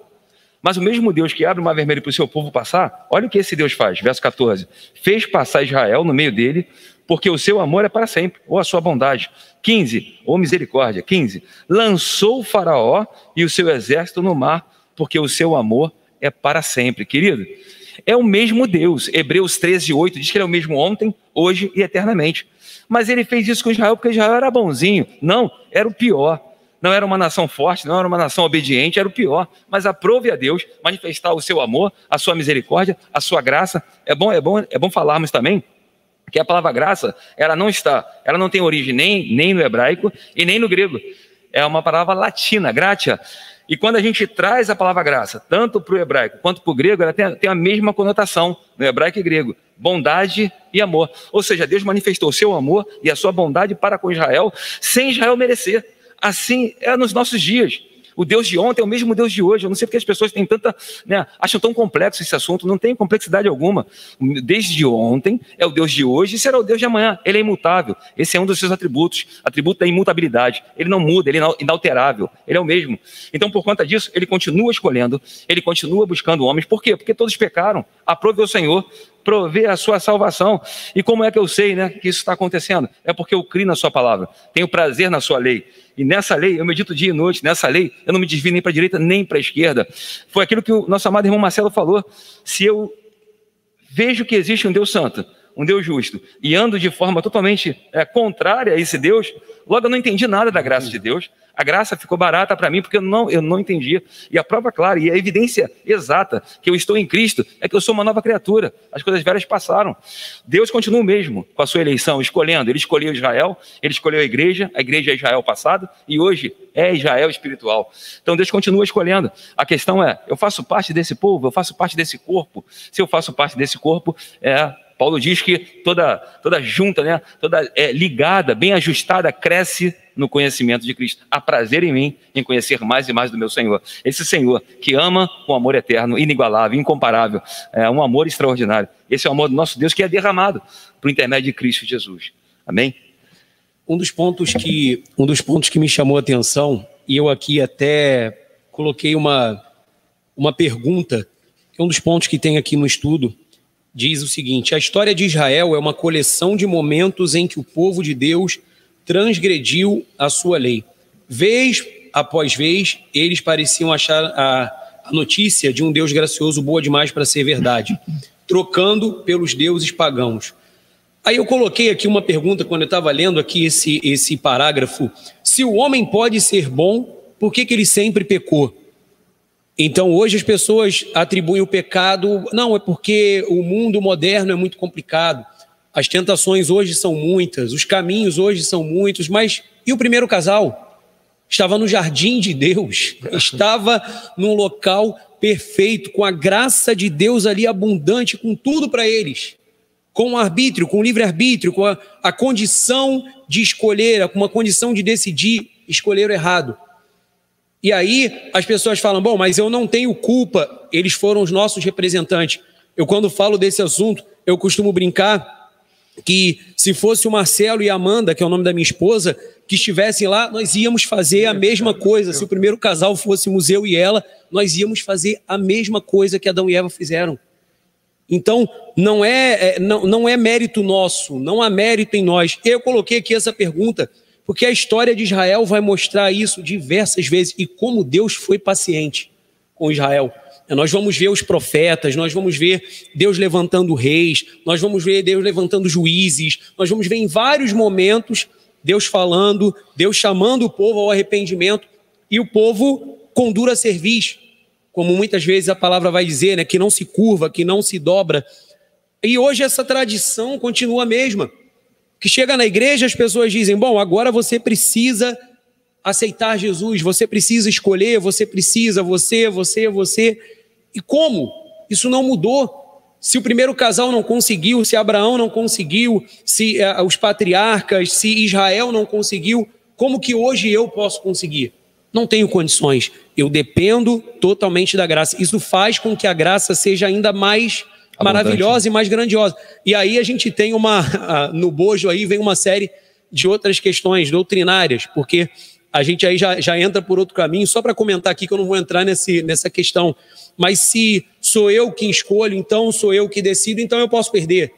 Mas o mesmo Deus que abre o mar vermelho para o seu povo passar, olha o que esse Deus faz, verso 14: fez passar Israel no meio dele, porque o seu amor é para sempre, ou a sua bondade. 15, ou misericórdia. 15, lançou o Faraó e o seu exército no mar, porque o seu amor é para sempre. Querido, é o mesmo Deus. Hebreus 13, 8 diz que ele é o mesmo ontem, hoje e eternamente. Mas ele fez isso com Israel porque Israel era bonzinho. Não, era o pior não era uma nação forte, não era uma nação obediente, era o pior. Mas aprove a Deus manifestar o seu amor, a sua misericórdia, a sua graça. É bom, é bom, é bom falarmos também que a palavra graça, ela não está, ela não tem origem nem, nem no hebraico e nem no grego. É uma palavra latina, gratia. E quando a gente traz a palavra graça, tanto para o hebraico quanto para o grego, ela tem, tem, a mesma conotação no hebraico e grego: bondade e amor. Ou seja, Deus manifestou o seu amor e a sua bondade para com Israel, sem Israel merecer. Assim é nos nossos dias. O Deus de ontem é o mesmo Deus de hoje. Eu não sei porque as pessoas têm tanta, né, acham tão complexo esse assunto. Não tem complexidade alguma. Desde ontem é o Deus de hoje e será o Deus de amanhã. Ele é imutável. Esse é um dos seus atributos, atributo da imutabilidade. Ele não muda, ele é inalterável. Ele é o mesmo. Então, por conta disso, ele continua escolhendo, ele continua buscando homens. Por quê? Porque todos pecaram. Aprove o Senhor prover a sua salvação. E como é que eu sei né, que isso está acontecendo? É porque eu crio na sua palavra, tenho prazer na sua lei. E nessa lei, eu medito dia e noite, nessa lei, eu não me desvio nem para a direita nem para a esquerda. Foi aquilo que o nosso amado irmão Marcelo falou. Se eu vejo que existe um Deus santo, um Deus justo, e ando de forma totalmente é, contrária a esse Deus, logo eu não entendi nada da graça de Deus, a graça ficou barata para mim porque eu não, eu não entendia. E a prova clara e a evidência exata que eu estou em Cristo é que eu sou uma nova criatura. As coisas velhas passaram. Deus continua o mesmo com a sua eleição, escolhendo. Ele escolheu Israel, ele escolheu a igreja, a igreja é Israel passado e hoje é Israel espiritual. Então Deus continua escolhendo. A questão é: eu faço parte desse povo, eu faço parte desse corpo. Se eu faço parte desse corpo, é Paulo diz que toda, toda junta, né, toda é, ligada, bem ajustada, cresce no conhecimento de Cristo. Há prazer em mim em conhecer mais e mais do meu Senhor. Esse Senhor que ama com amor eterno, inigualável, incomparável, é um amor extraordinário. Esse é o amor do nosso Deus que é derramado por intermédio de Cristo Jesus. Amém? Um dos pontos que, um dos pontos que me chamou a atenção, e eu aqui até coloquei uma, uma pergunta, é um dos pontos que tem aqui no estudo, diz o seguinte: a história de Israel é uma coleção de momentos em que o povo de Deus transgrediu a sua lei. Vez após vez, eles pareciam achar a, a notícia de um Deus gracioso boa demais para ser verdade, trocando pelos deuses pagãos. Aí eu coloquei aqui uma pergunta quando eu estava lendo aqui esse, esse parágrafo. Se o homem pode ser bom, por que, que ele sempre pecou? Então hoje as pessoas atribuem o pecado, não, é porque o mundo moderno é muito complicado. As tentações hoje são muitas, os caminhos hoje são muitos, mas e o primeiro casal? Estava no jardim de Deus, estava num local perfeito, com a graça de Deus ali abundante, com tudo para eles, com o arbítrio, com o livre-arbítrio, com a, a condição de escolher, com uma condição de decidir escolher errado. E aí as pessoas falam: bom, mas eu não tenho culpa, eles foram os nossos representantes. Eu, quando falo desse assunto, eu costumo brincar que se fosse o Marcelo e a Amanda, que é o nome da minha esposa, que estivessem lá, nós íamos fazer a mesma coisa. Se o primeiro casal fosse eu e ela, nós íamos fazer a mesma coisa que Adão e Eva fizeram. Então, não é, é, não, não é mérito nosso, não há mérito em nós. Eu coloquei aqui essa pergunta porque a história de Israel vai mostrar isso diversas vezes e como Deus foi paciente com Israel. Nós vamos ver os profetas, nós vamos ver Deus levantando reis, nós vamos ver Deus levantando juízes, nós vamos ver em vários momentos Deus falando, Deus chamando o povo ao arrependimento e o povo com dura cerviz, como muitas vezes a palavra vai dizer, né, que não se curva, que não se dobra. E hoje essa tradição continua a mesma. Que chega na igreja, as pessoas dizem: bom, agora você precisa aceitar Jesus, você precisa escolher, você precisa, você, você, você. E como? Isso não mudou. Se o primeiro casal não conseguiu, se Abraão não conseguiu, se uh, os patriarcas, se Israel não conseguiu, como que hoje eu posso conseguir? Não tenho condições. Eu dependo totalmente da graça. Isso faz com que a graça seja ainda mais Abundante. maravilhosa e mais grandiosa. E aí a gente tem uma. No bojo aí vem uma série de outras questões doutrinárias, porque a gente aí já, já entra por outro caminho, só para comentar aqui que eu não vou entrar nesse, nessa questão. Mas se sou eu quem escolho, então sou eu que decido, então eu posso perder.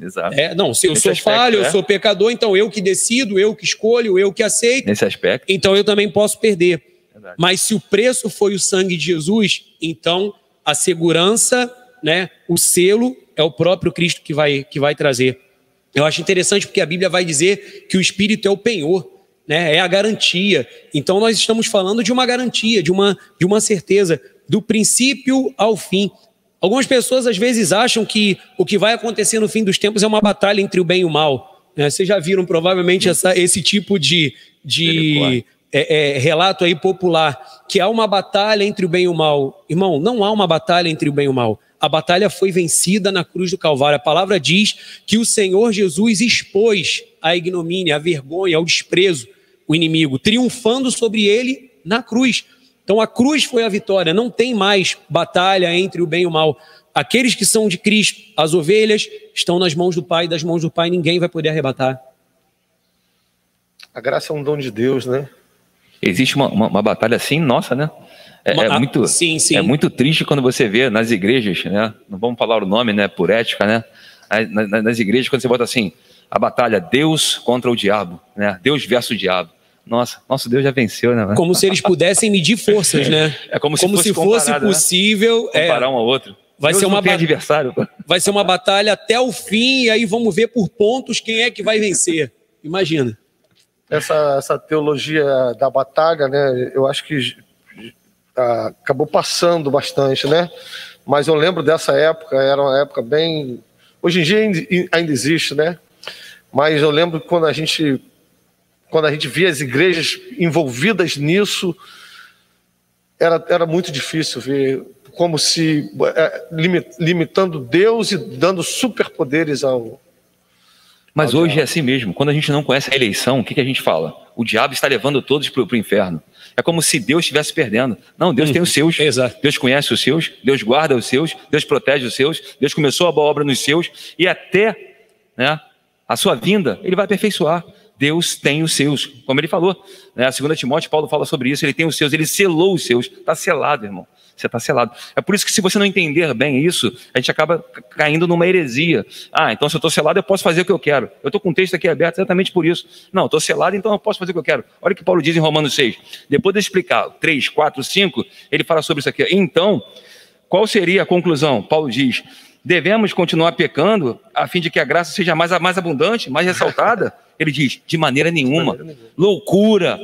Exato. É, não, se eu Nesse sou aspecto, falho, é. eu sou pecador, então eu que decido, eu que escolho, eu que aceito. Nesse aspecto. Então eu também posso perder. Verdade. Mas se o preço foi o sangue de Jesus, então a segurança, né, o selo é o próprio Cristo que vai, que vai trazer. Eu acho interessante porque a Bíblia vai dizer que o Espírito é o penhor né? É a garantia. Então nós estamos falando de uma garantia, de uma, de uma certeza, do princípio ao fim. Algumas pessoas às vezes acham que o que vai acontecer no fim dos tempos é uma batalha entre o bem e o mal. Né? Vocês já viram provavelmente essa, esse tipo de, de é, é, relato aí popular, que há uma batalha entre o bem e o mal. Irmão, não há uma batalha entre o bem e o mal. A batalha foi vencida na cruz do Calvário. A palavra diz que o Senhor Jesus expôs a ignomínia, a vergonha, o desprezo o inimigo, triunfando sobre ele na cruz. Então a cruz foi a vitória, não tem mais batalha entre o bem e o mal. Aqueles que são de Cristo, as ovelhas, estão nas mãos do Pai, das mãos do Pai ninguém vai poder arrebatar. A graça é um dom de Deus, né? Existe uma, uma, uma batalha assim, nossa, né? É, uma, é, muito, sim, sim. é muito triste quando você vê nas igrejas, né? Não vamos falar o nome, né? Por ética, né? Nas, nas igrejas, quando você bota assim, a batalha Deus contra o diabo, né? Deus versus o diabo. Nossa, nosso Deus já venceu, né? Como se eles pudessem medir forças, né? É como se como fosse, se fosse né? possível. Né? Comparar é, um ao outro. Vai ser, uma adversário. vai ser uma batalha até o fim, e aí vamos ver por pontos quem é que vai vencer. Imagina. Essa, essa teologia da batalha, né? Eu acho que acabou passando bastante, né? Mas eu lembro dessa época, era uma época bem. Hoje em dia ainda existe, né? Mas eu lembro quando a gente quando a gente via as igrejas envolvidas nisso, era, era muito difícil ver, como se é, limitando Deus e dando superpoderes ao. Mas ao hoje diabo. é assim mesmo. Quando a gente não conhece a eleição, o que, que a gente fala? O diabo está levando todos para o inferno. É como se Deus estivesse perdendo. Não, Deus hum, tem os seus. Exato. Deus conhece os seus, Deus guarda os seus, Deus protege os seus, Deus começou a boa obra nos seus e até né, a sua vinda, ele vai aperfeiçoar. Deus tem os seus, como ele falou. Né? A segunda Timóteo, Paulo fala sobre isso, ele tem os seus, ele selou os seus. Está selado, irmão. Você está selado. É por isso que se você não entender bem isso, a gente acaba caindo numa heresia. Ah, então se eu estou selado, eu posso fazer o que eu quero. Eu estou com o texto aqui aberto exatamente por isso. Não, estou selado, então eu posso fazer o que eu quero. Olha o que Paulo diz em Romanos 6. Depois de explicar 3, 4, 5, ele fala sobre isso aqui. Então, qual seria a conclusão? Paulo diz: devemos continuar pecando a fim de que a graça seja mais, mais abundante, mais ressaltada? Ele diz: de maneira nenhuma. De maneira nenhuma. Loucura.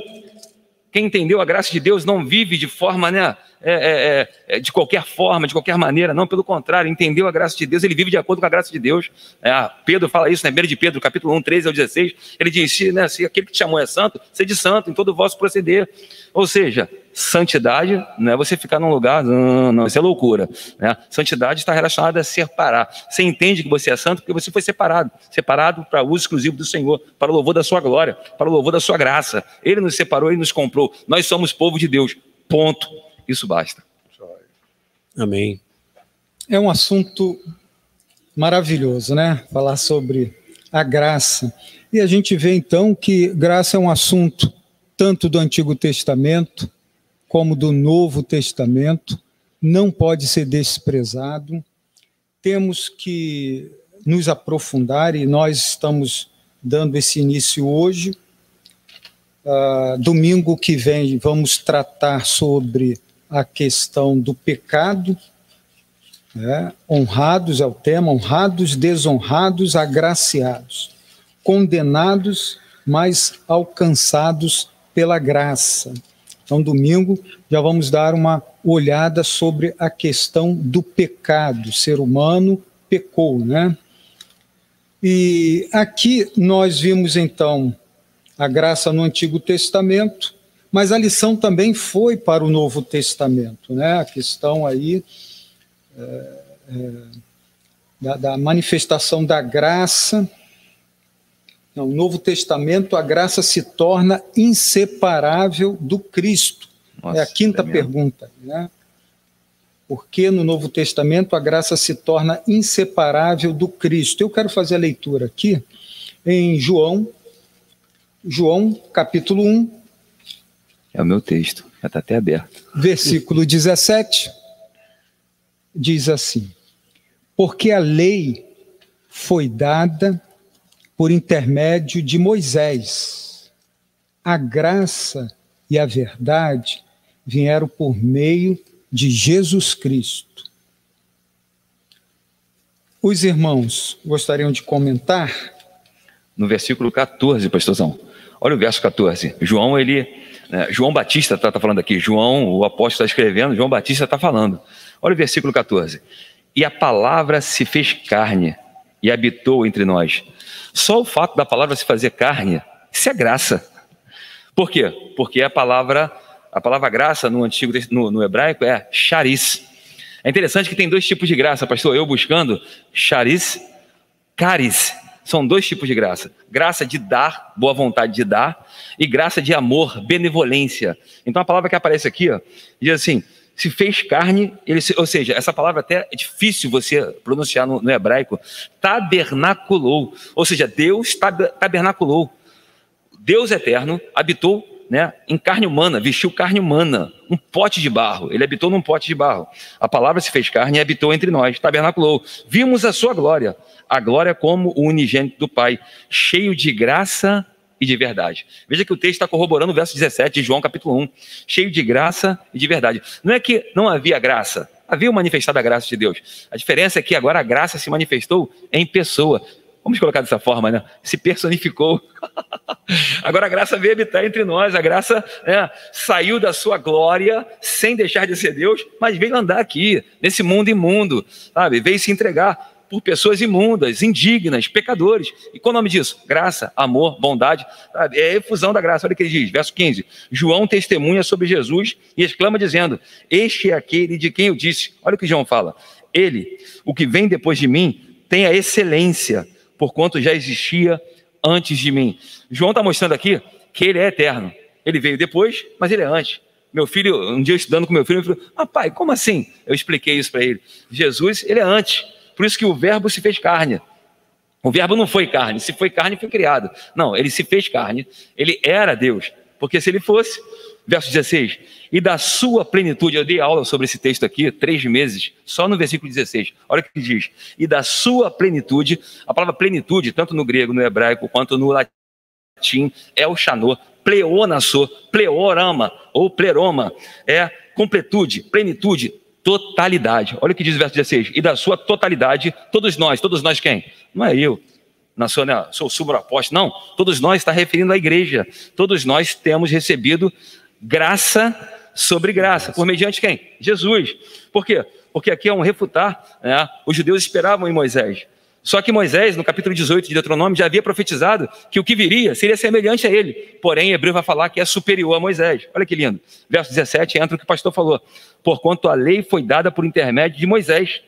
Quem entendeu a graça de Deus não vive de forma, né, é, é, é, de qualquer forma, de qualquer maneira, não, pelo contrário, entendeu a graça de Deus, ele vive de acordo com a graça de Deus. É, Pedro fala isso na né, 1 de Pedro, capítulo 1, 13 ao 16. Ele diz: se, né, se aquele que te chamou é santo, seja santo em todo o vosso proceder. Ou seja, santidade não é você ficar num lugar, não, não isso é loucura. Né? Santidade está relacionada a separar. Você entende que você é santo porque você foi separado separado para uso exclusivo do Senhor, para o louvor da sua glória, para o louvor da sua graça. Ele nos separou e nos comprou. Nós somos povo de Deus. Ponto. Isso basta. Amém. É um assunto maravilhoso, né? Falar sobre a graça. E a gente vê então que graça é um assunto tanto do Antigo Testamento como do Novo Testamento, não pode ser desprezado. Temos que nos aprofundar e nós estamos dando esse início hoje. Uh, domingo que vem vamos tratar sobre a questão do pecado. Né? Honrados é o tema, honrados, desonrados, agraciados, condenados, mas alcançados pela graça. Então, domingo, já vamos dar uma olhada sobre a questão do pecado. O ser humano pecou, né? E aqui nós vimos então a graça no Antigo Testamento, mas a lição também foi para o Novo Testamento, né? A questão aí é, é, da, da manifestação da graça no Novo Testamento, a graça se torna inseparável do Cristo. Nossa, é a quinta é pergunta. Né? Por que no Novo Testamento a graça se torna inseparável do Cristo? Eu quero fazer a leitura aqui em João, João capítulo 1. É o meu texto, já está até aberto. Versículo 17 diz assim: Porque a lei foi dada por intermédio de Moisés. A graça e a verdade vieram por meio de Jesus Cristo. Os irmãos gostariam de comentar? No versículo 14, pastorzão. Olha o verso 14. João, ele. Né, João Batista está tá falando aqui. João, o apóstolo está escrevendo, João Batista está falando. Olha o versículo 14. E a palavra se fez carne e habitou entre nós só o fato da palavra se fazer carne, isso é graça. Por quê? Porque a palavra, a palavra graça no antigo no, no hebraico é charis. É interessante que tem dois tipos de graça, pastor. Eu buscando charis, caris. São dois tipos de graça: graça de dar, boa vontade de dar, e graça de amor, benevolência. Então a palavra que aparece aqui ó, diz assim: se fez carne, ele se, ou seja, essa palavra até é difícil você pronunciar no, no hebraico, tabernaculou, ou seja, Deus tab, tabernaculou. Deus eterno habitou né, em carne humana, vestiu carne humana, um pote de barro. Ele habitou num pote de barro. A palavra se fez carne e habitou entre nós, tabernaculou. Vimos a sua glória, a glória como o unigênito do Pai, cheio de graça e de verdade. Veja que o texto está corroborando o verso 17 de João, capítulo 1, cheio de graça e de verdade. Não é que não havia graça, havia manifestada a graça de Deus. A diferença é que agora a graça se manifestou em pessoa. Vamos colocar dessa forma, né? Se personificou. Agora a graça veio habitar entre nós, a graça né, saiu da sua glória sem deixar de ser Deus, mas veio andar aqui, nesse mundo imundo, sabe? Veio se entregar por pessoas imundas, indignas, pecadores. E qual o nome disso? Graça, amor, bondade. É a efusão da graça. Olha o que ele diz, verso 15. João testemunha sobre Jesus e exclama dizendo: Este é aquele de quem eu disse. Olha o que João fala. Ele, o que vem depois de mim, tem a excelência, porquanto já existia antes de mim. João está mostrando aqui que ele é eterno. Ele veio depois, mas ele é antes. Meu filho, um dia estudando com meu filho, ele falou: Ah, pai, como assim? Eu expliquei isso para ele. Jesus, ele é antes. Por isso que o Verbo se fez carne. O Verbo não foi carne. Se foi carne, foi criado. Não, ele se fez carne. Ele era Deus. Porque se ele fosse, verso 16, e da sua plenitude, eu dei aula sobre esse texto aqui, três meses, só no versículo 16. Olha o que diz: e da sua plenitude, a palavra plenitude, tanto no grego, no hebraico, quanto no latim, é o chanô, pleonasso, pleorama ou pleroma, é completude, plenitude, totalidade. Olha o que diz o verso 16. E da sua totalidade, todos nós, todos nós quem? Não é eu, na sua, né, sou subapóstolo, não. Todos nós está referindo à igreja. Todos nós temos recebido graça sobre graça. Por mediante quem? Jesus. Por quê? Porque aqui é um refutar. Né? Os judeus esperavam em Moisés. Só que Moisés, no capítulo 18 de Deuteronômio, já havia profetizado que o que viria seria semelhante a ele. Porém, Hebreu vai falar que é superior a Moisés. Olha que lindo. Verso 17 entra o que o pastor falou. Porquanto a lei foi dada por intermédio de Moisés,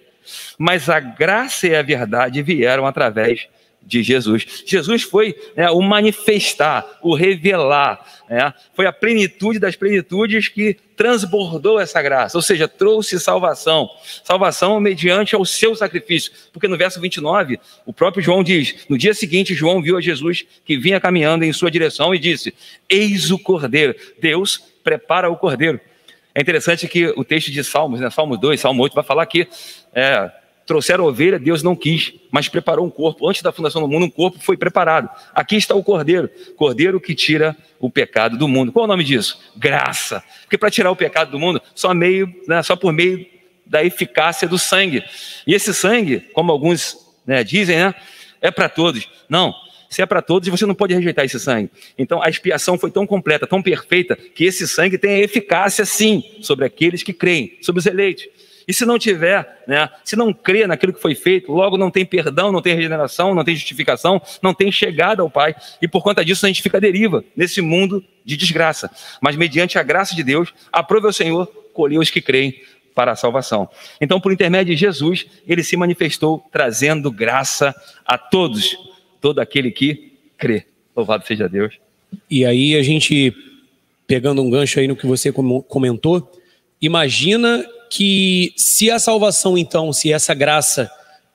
mas a graça e a verdade vieram através de Jesus. Jesus foi né, o manifestar, o revelar, né, foi a plenitude das plenitudes que transbordou essa graça, ou seja, trouxe salvação. Salvação mediante ao seu sacrifício, porque no verso 29, o próprio João diz: no dia seguinte, João viu a Jesus que vinha caminhando em sua direção e disse: Eis o cordeiro. Deus prepara o cordeiro. É interessante que o texto de Salmos, né, Salmo 2, Salmo 8, vai falar que é, Trouxeram ovelha, Deus não quis, mas preparou um corpo. Antes da fundação do mundo, um corpo foi preparado. Aqui está o cordeiro, cordeiro que tira o pecado do mundo. Qual é o nome disso? Graça. Porque para tirar o pecado do mundo, só meio, né, só por meio da eficácia do sangue. E esse sangue, como alguns né, dizem, né, é para todos. Não, se é para todos, você não pode rejeitar esse sangue. Então a expiação foi tão completa, tão perfeita, que esse sangue tem eficácia sim sobre aqueles que creem, sobre os eleitos. E se não tiver, né, se não crê naquilo que foi feito, logo não tem perdão, não tem regeneração, não tem justificação, não tem chegada ao Pai. E por conta disso a gente fica à deriva nesse mundo de desgraça. Mas mediante a graça de Deus, aprove o Senhor colher os que creem para a salvação. Então, por intermédio de Jesus, ele se manifestou trazendo graça a todos, todo aquele que crê. Louvado seja Deus. E aí a gente pegando um gancho aí no que você comentou, imagina que se a salvação, então, se essa graça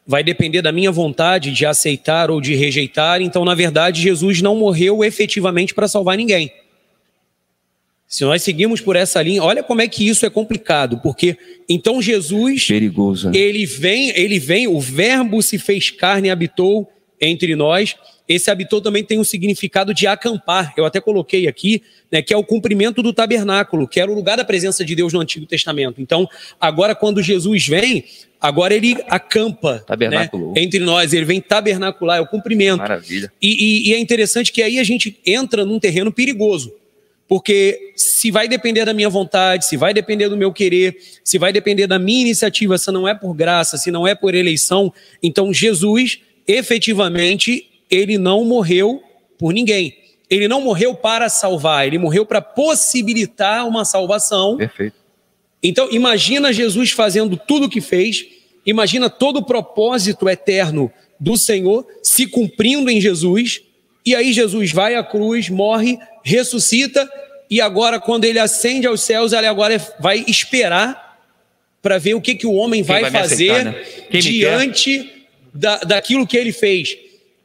vai depender da minha vontade de aceitar ou de rejeitar, então, na verdade, Jesus não morreu efetivamente para salvar ninguém. Se nós seguimos por essa linha, olha como é que isso é complicado, porque então Jesus, perigoso, né? ele vem, ele vem, o Verbo se fez carne e habitou entre nós. Esse habitou também tem um significado de acampar. Eu até coloquei aqui, né, que é o cumprimento do tabernáculo, que era o lugar da presença de Deus no Antigo Testamento. Então, agora quando Jesus vem, agora ele acampa né, entre nós, ele vem tabernacular, é o cumprimento. Maravilha. E, e, e é interessante que aí a gente entra num terreno perigoso. Porque se vai depender da minha vontade, se vai depender do meu querer, se vai depender da minha iniciativa, se não é por graça, se não é por eleição, então Jesus efetivamente ele não morreu por ninguém. Ele não morreu para salvar, ele morreu para possibilitar uma salvação. Perfeito. Então, imagina Jesus fazendo tudo o que fez, imagina todo o propósito eterno do Senhor se cumprindo em Jesus, e aí Jesus vai à cruz, morre, ressuscita, e agora, quando ele ascende aos céus, ele agora vai esperar para ver o que, que o homem vai, vai fazer aceitar, né? diante da, daquilo que ele fez.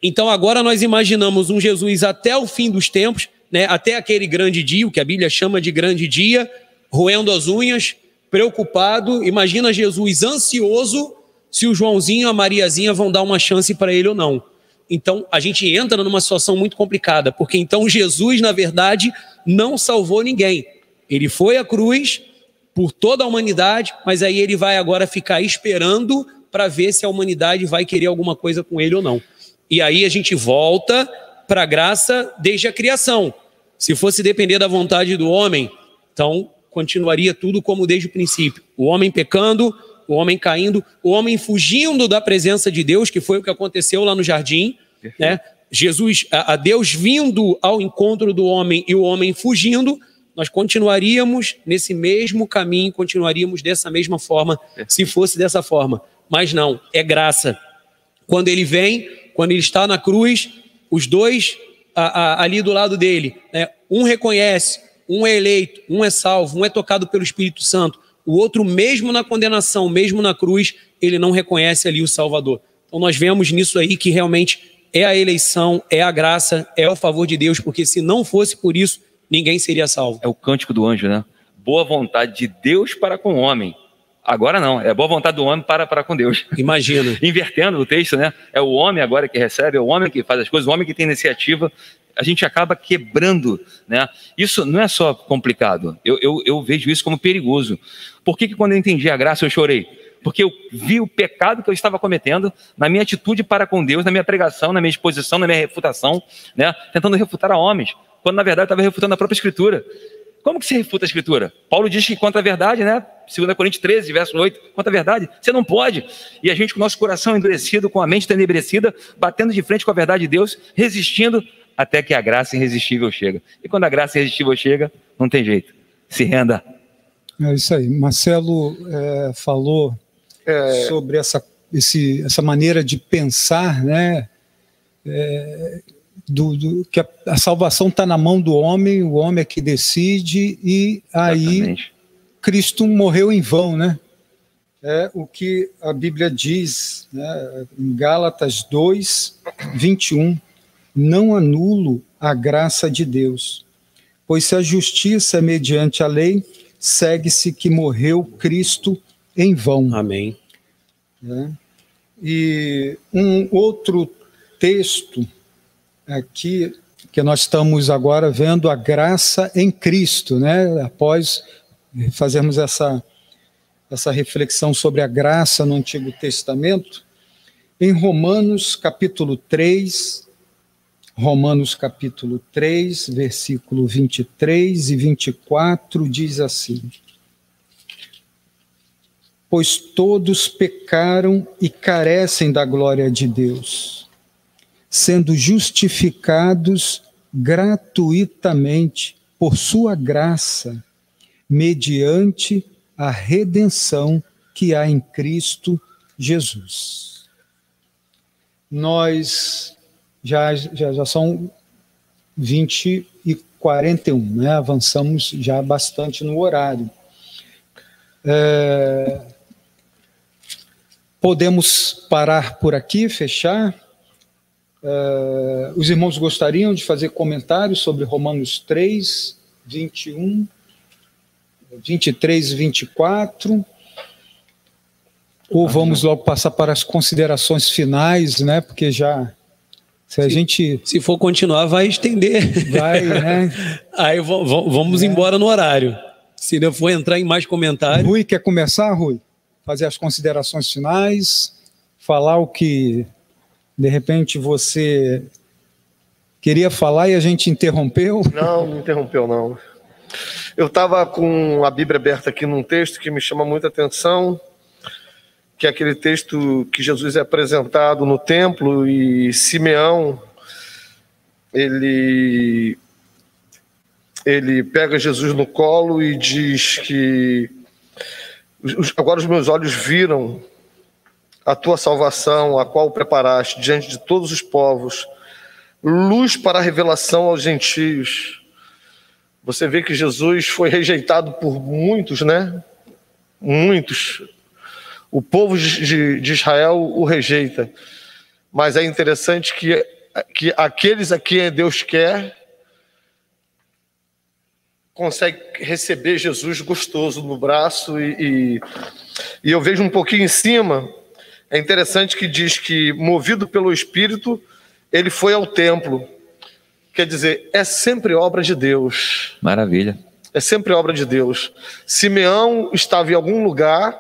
Então agora nós imaginamos um Jesus até o fim dos tempos, né, até aquele grande dia, o que a Bíblia chama de grande dia, roendo as unhas, preocupado. Imagina Jesus ansioso se o Joãozinho e a Mariazinha vão dar uma chance para ele ou não. Então a gente entra numa situação muito complicada, porque então Jesus, na verdade, não salvou ninguém. Ele foi à cruz por toda a humanidade, mas aí ele vai agora ficar esperando para ver se a humanidade vai querer alguma coisa com ele ou não. E aí a gente volta para a graça desde a criação. Se fosse depender da vontade do homem, então continuaria tudo como desde o princípio. O homem pecando, o homem caindo, o homem fugindo da presença de Deus, que foi o que aconteceu lá no jardim, né? Jesus, a, a Deus vindo ao encontro do homem e o homem fugindo, nós continuaríamos nesse mesmo caminho, continuaríamos dessa mesma forma, se fosse dessa forma. Mas não, é graça. Quando ele vem, quando ele está na cruz, os dois a, a, ali do lado dele, né? um reconhece, um é eleito, um é salvo, um é tocado pelo Espírito Santo, o outro, mesmo na condenação, mesmo na cruz, ele não reconhece ali o Salvador. Então nós vemos nisso aí que realmente é a eleição, é a graça, é o favor de Deus, porque se não fosse por isso, ninguém seria salvo. É o cântico do anjo, né? Boa vontade de Deus para com o homem. Agora não, é boa vontade do homem para, para com Deus. Imagina. Invertendo o texto, né? É o homem agora que recebe, é o homem que faz as coisas, o homem que tem iniciativa. A gente acaba quebrando, né? Isso não é só complicado. Eu, eu, eu vejo isso como perigoso. Por que, que quando eu entendi a graça eu chorei? porque eu vi o pecado que eu estava cometendo na minha atitude para com Deus, na minha pregação, na minha exposição, na minha refutação, né? tentando refutar a homens, quando na verdade eu estava refutando a própria Escritura. Como que se refuta a Escritura? Paulo diz que contra a verdade, né? 2 Coríntios 13, verso 8, contra a verdade, você não pode. E a gente com o nosso coração endurecido, com a mente tenebrecida, batendo de frente com a verdade de Deus, resistindo até que a graça irresistível chega. E quando a graça irresistível chega, não tem jeito. Se renda. É isso aí. Marcelo é, falou é... sobre essa, esse, essa maneira de pensar, né? É, do, do, que a, a salvação está na mão do homem, o homem é que decide, e aí Exatamente. Cristo morreu em vão, né? É o que a Bíblia diz né, em Gálatas 2, 21. Não anulo a graça de Deus, pois se a justiça é mediante a lei, segue-se que morreu Cristo em vão. Amém. É. E um outro texto aqui que nós estamos agora vendo a graça em Cristo, né? Após fazermos essa essa reflexão sobre a graça no Antigo Testamento, em Romanos capítulo 3, Romanos capítulo 3, versículo 23 e 24 diz assim: Pois todos pecaram e carecem da glória de Deus sendo justificados gratuitamente por sua graça, mediante a redenção que há em Cristo Jesus. Nós já, já, já são 20 e 41, né? avançamos já bastante no horário. É, podemos parar por aqui, fechar? Uh, os irmãos gostariam de fazer comentários sobre Romanos 3, 21, 23 e 24? Ou vamos logo passar para as considerações finais, né? Porque já. Se a se, gente. Se for continuar, vai estender. Vai, né? Aí vamos é. embora no horário. Se não for entrar em mais comentários. Rui, quer começar, Rui? Fazer as considerações finais, falar o que de repente você queria falar e a gente interrompeu? Não, não interrompeu, não. Eu estava com a Bíblia aberta aqui num texto que me chama muita atenção, que é aquele texto que Jesus é apresentado no templo e Simeão, ele, ele pega Jesus no colo e diz que agora os meus olhos viram a tua salvação, a qual preparaste diante de todos os povos, luz para a revelação aos gentios. Você vê que Jesus foi rejeitado por muitos, né? Muitos. O povo de, de Israel o rejeita. Mas é interessante que, que aqueles a quem Deus quer consegue receber Jesus gostoso no braço e, e, e eu vejo um pouquinho em cima é interessante que diz que, movido pelo Espírito, ele foi ao templo. Quer dizer, é sempre obra de Deus. Maravilha. É sempre obra de Deus. Simeão estava em algum lugar,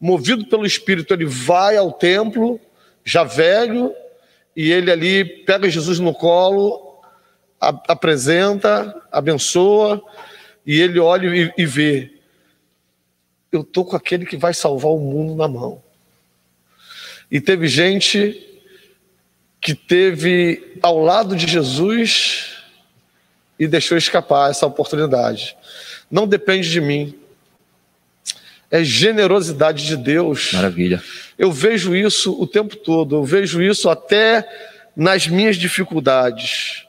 movido pelo Espírito, ele vai ao templo, já velho, e ele ali pega Jesus no colo, apresenta, abençoa, e ele olha e, e vê eu estou com aquele que vai salvar o mundo na mão. E teve gente que teve ao lado de Jesus e deixou escapar essa oportunidade. Não depende de mim. É generosidade de Deus. Maravilha. Eu vejo isso o tempo todo, eu vejo isso até nas minhas dificuldades.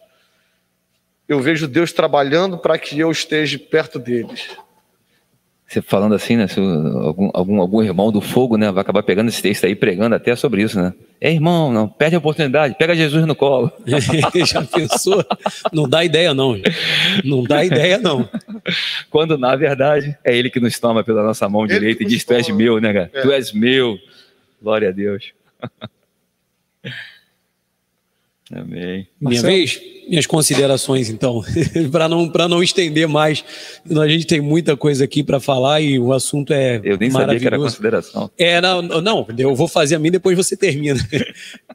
Eu vejo Deus trabalhando para que eu esteja perto deles. Você falando assim, né? Se algum, algum, algum irmão do fogo, né? Vai acabar pegando esse texto aí pregando até sobre isso, né? É irmão, não, perde a oportunidade, pega Jesus no colo. Já pensou? Não dá ideia, não. Não dá ideia, não. Quando, na verdade, é ele que nos toma pela nossa mão ele direita e diz: Tu és meu, né, cara? É. Tu és meu. Glória a Deus. Amém. Minha Marcelo? vez? Minhas considerações, então, para não, não estender mais. A gente tem muita coisa aqui para falar e o assunto é. Eu nem sabia que era consideração. É, não, não, eu vou fazer a mim depois você termina.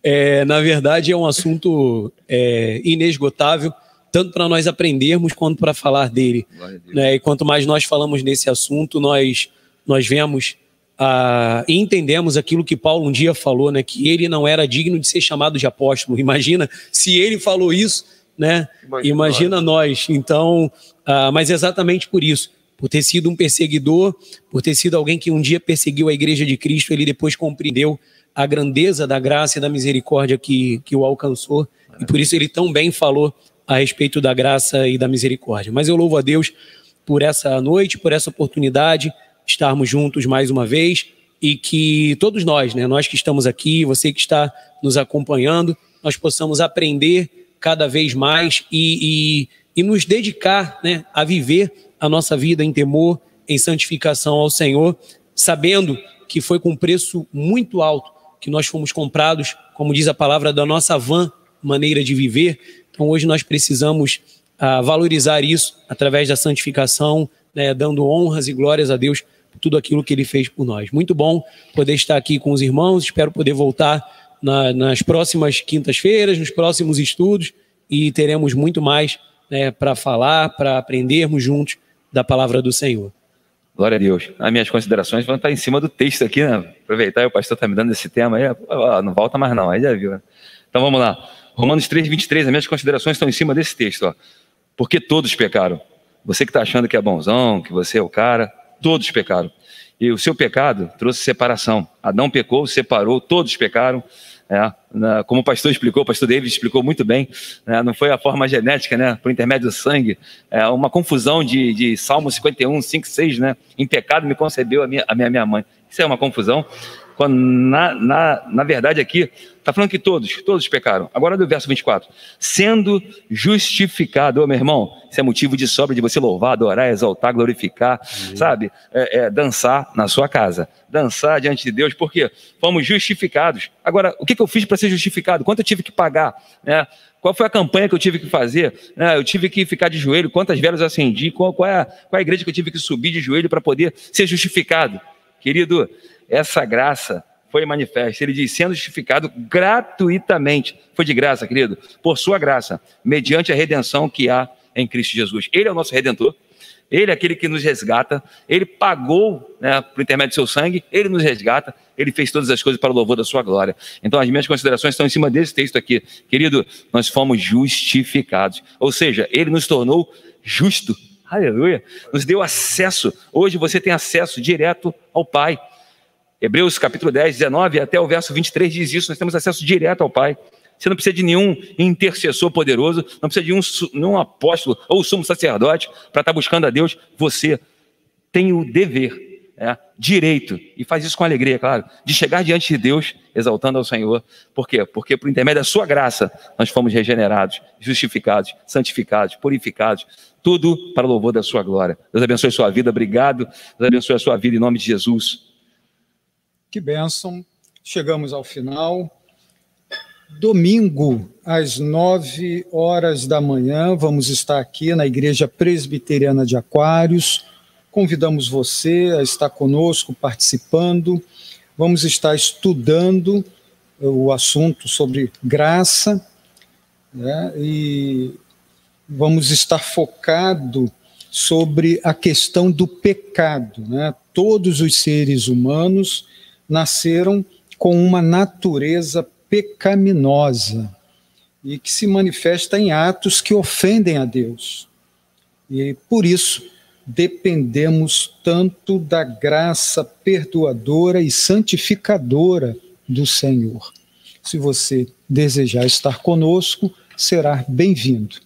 É, na verdade, é um assunto é, inesgotável, tanto para nós aprendermos quanto para falar dele. Né? E quanto mais nós falamos nesse assunto, nós, nós vemos ah, entendemos aquilo que Paulo um dia falou, né, que ele não era digno de ser chamado de apóstolo. Imagina se ele falou isso, né? Imagina, Imagina nós. Então, ah, mas exatamente por isso, por ter sido um perseguidor, por ter sido alguém que um dia perseguiu a igreja de Cristo, ele depois compreendeu a grandeza da graça e da misericórdia que, que o alcançou, e por isso ele tão bem falou a respeito da graça e da misericórdia. Mas eu louvo a Deus por essa noite, por essa oportunidade estarmos juntos mais uma vez e que todos nós, né, nós que estamos aqui, você que está nos acompanhando, nós possamos aprender cada vez mais e, e, e nos dedicar né, a viver a nossa vida em temor, em santificação ao Senhor, sabendo que foi com preço muito alto que nós fomos comprados, como diz a palavra, da nossa van maneira de viver. Então hoje nós precisamos ah, valorizar isso através da santificação, né, dando honras e glórias a Deus tudo aquilo que ele fez por nós. Muito bom poder estar aqui com os irmãos, espero poder voltar na, nas próximas quintas-feiras, nos próximos estudos, e teremos muito mais né, para falar, para aprendermos juntos da palavra do Senhor. Glória a Deus. As minhas considerações vão estar em cima do texto aqui, né? Aproveitar, o pastor está me dando esse tema aí, não volta mais não, aí já viu. Né? Então vamos lá. Romanos 3, 23, as minhas considerações estão em cima desse texto, ó. Porque todos pecaram. Você que está achando que é bonzão, que você é o cara, todos pecaram. E o seu pecado trouxe separação. Adão pecou, separou, todos pecaram. É, como o pastor explicou, o pastor David explicou muito bem, né, não foi a forma genética, né, por intermédio do sangue, é uma confusão de, de Salmo 51, 5, 6, né, em pecado me concebeu a minha, a minha, minha mãe. Isso é uma confusão, quando na, na, na verdade aqui está falando que todos, todos pecaram. Agora do verso 24. Sendo justificado, meu irmão, isso é motivo de sobra de você louvar, adorar, exaltar, glorificar, uhum. sabe? É, é, dançar na sua casa. Dançar diante de Deus, porque fomos justificados. Agora, o que, que eu fiz para ser justificado? Quanto eu tive que pagar? Né? Qual foi a campanha que eu tive que fazer? Né? Eu tive que ficar de joelho? Quantas velas eu acendi? Qual, qual, é a, qual é a igreja que eu tive que subir de joelho para poder ser justificado? Querido, essa graça foi manifesta. Ele diz, sendo justificado gratuitamente. Foi de graça, querido, por sua graça, mediante a redenção que há em Cristo Jesus. Ele é o nosso redentor. Ele é aquele que nos resgata, ele pagou né, por intermédio do seu sangue, ele nos resgata, ele fez todas as coisas para o louvor da sua glória. Então, as minhas considerações estão em cima desse texto aqui. Querido, nós fomos justificados, ou seja, ele nos tornou justo. Aleluia. Nos deu acesso. Hoje você tem acesso direto ao Pai. Hebreus capítulo 10, 19 até o verso 23 diz isso, nós temos acesso direto ao Pai. Você não precisa de nenhum intercessor poderoso, não precisa de um, nenhum apóstolo ou sumo sacerdote para estar buscando a Deus. Você tem o dever, é, direito, e faz isso com alegria, claro, de chegar diante de Deus exaltando ao Senhor. Por quê? Porque por intermédio da sua graça nós fomos regenerados, justificados, santificados, purificados, tudo para louvor da sua glória. Deus abençoe a sua vida, obrigado. Deus abençoe a sua vida em nome de Jesus. Que bênção. Chegamos ao final. Domingo, às nove horas da manhã, vamos estar aqui na Igreja Presbiteriana de Aquários. Convidamos você a estar conosco, participando. Vamos estar estudando o assunto sobre graça né? e vamos estar focado sobre a questão do pecado, né? todos os seres humanos nasceram com uma natureza pecaminosa e que se manifesta em atos que ofendem a Deus. E por isso dependemos tanto da graça perdoadora e santificadora do Senhor. Se você desejar estar conosco, será bem-vindo.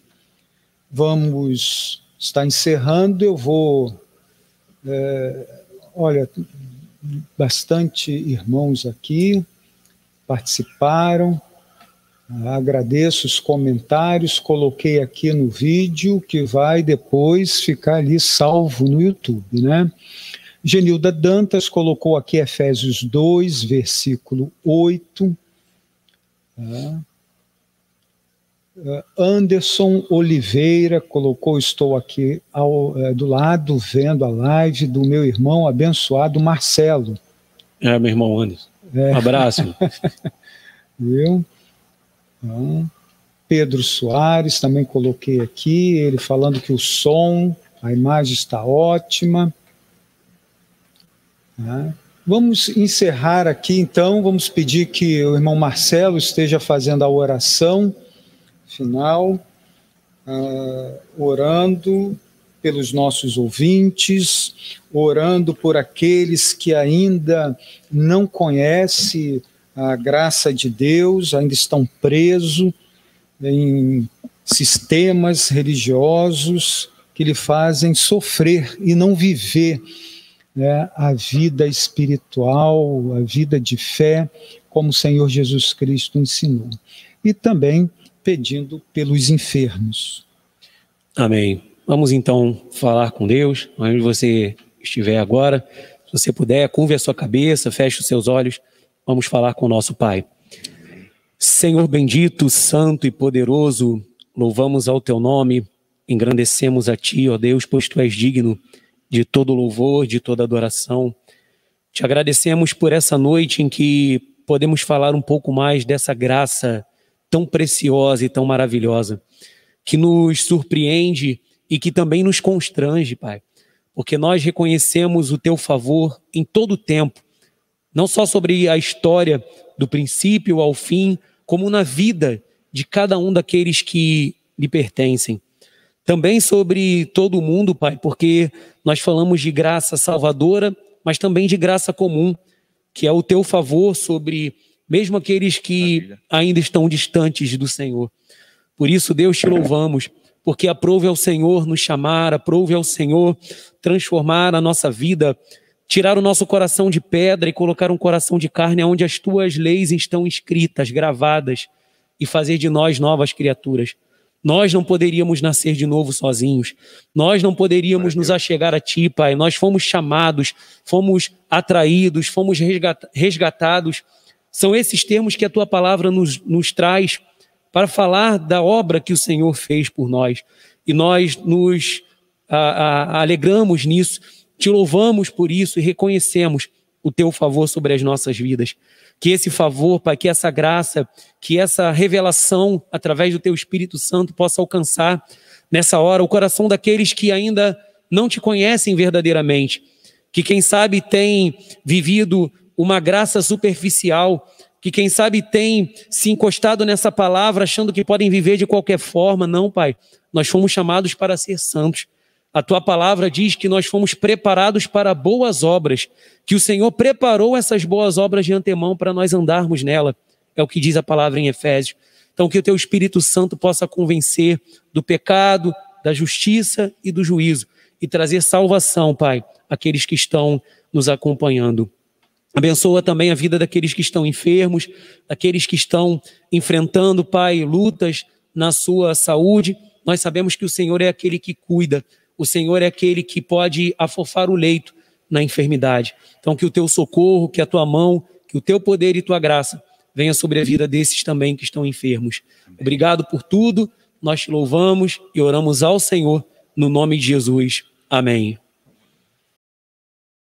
Vamos estar encerrando, eu vou. É, olha, bastante irmãos aqui participaram. Agradeço os comentários, coloquei aqui no vídeo que vai depois ficar ali salvo no YouTube, né? Genilda Dantas colocou aqui Efésios 2, versículo 8. Tá? Anderson Oliveira colocou: Estou aqui ao, é, do lado vendo a live do meu irmão abençoado Marcelo. É, meu irmão Anderson. É. Um abraço. Viu? Então, Pedro Soares, também coloquei aqui, ele falando que o som, a imagem está ótima. Tá? Vamos encerrar aqui então, vamos pedir que o irmão Marcelo esteja fazendo a oração final, uh, orando pelos nossos ouvintes, orando por aqueles que ainda não conhecem a graça de Deus, ainda estão presos em sistemas religiosos que lhe fazem sofrer e não viver né, a vida espiritual, a vida de fé, como o Senhor Jesus Cristo ensinou. E também pedindo pelos enfermos. Amém. Vamos então falar com Deus, onde você estiver agora. Se você puder, curve a sua cabeça, feche os seus olhos. Vamos falar com o nosso Pai. Senhor bendito, santo e poderoso, louvamos ao teu nome, engrandecemos a ti, ó Deus, pois tu és digno de todo louvor, de toda adoração. Te agradecemos por essa noite em que podemos falar um pouco mais dessa graça tão preciosa e tão maravilhosa, que nos surpreende e que também nos constrange, Pai, porque nós reconhecemos o teu favor em todo o tempo não só sobre a história do princípio ao fim, como na vida de cada um daqueles que lhe pertencem. Também sobre todo o mundo, Pai, porque nós falamos de graça salvadora, mas também de graça comum, que é o teu favor sobre mesmo aqueles que ainda estão distantes do Senhor. Por isso, Deus, te louvamos, porque aprove ao Senhor nos chamar, aprove ao Senhor transformar a nossa vida tirar o nosso coração de pedra e colocar um coração de carne onde as tuas leis estão escritas, gravadas, e fazer de nós novas criaturas. Nós não poderíamos nascer de novo sozinhos. Nós não poderíamos nos achegar a Ti, Pai. Nós fomos chamados, fomos atraídos, fomos resgatados. São esses termos que a Tua palavra nos, nos traz para falar da obra que o Senhor fez por nós. E nós nos a, a, alegramos nisso te louvamos por isso e reconhecemos o teu favor sobre as nossas vidas. Que esse favor, Pai, que essa graça, que essa revelação através do teu Espírito Santo possa alcançar nessa hora o coração daqueles que ainda não te conhecem verdadeiramente, que quem sabe tem vivido uma graça superficial, que quem sabe tem se encostado nessa palavra achando que podem viver de qualquer forma. Não, Pai, nós fomos chamados para ser santos. A tua palavra diz que nós fomos preparados para boas obras, que o Senhor preparou essas boas obras de antemão para nós andarmos nela. É o que diz a palavra em Efésios. Então, que o teu Espírito Santo possa convencer do pecado, da justiça e do juízo e trazer salvação, Pai, àqueles que estão nos acompanhando. Abençoa também a vida daqueles que estão enfermos, daqueles que estão enfrentando, Pai, lutas na sua saúde. Nós sabemos que o Senhor é aquele que cuida o Senhor é aquele que pode afofar o leito na enfermidade. Então, que o teu socorro, que a tua mão, que o teu poder e tua graça venha sobre a vida desses também que estão enfermos. Obrigado por tudo. Nós te louvamos e oramos ao Senhor no nome de Jesus. Amém.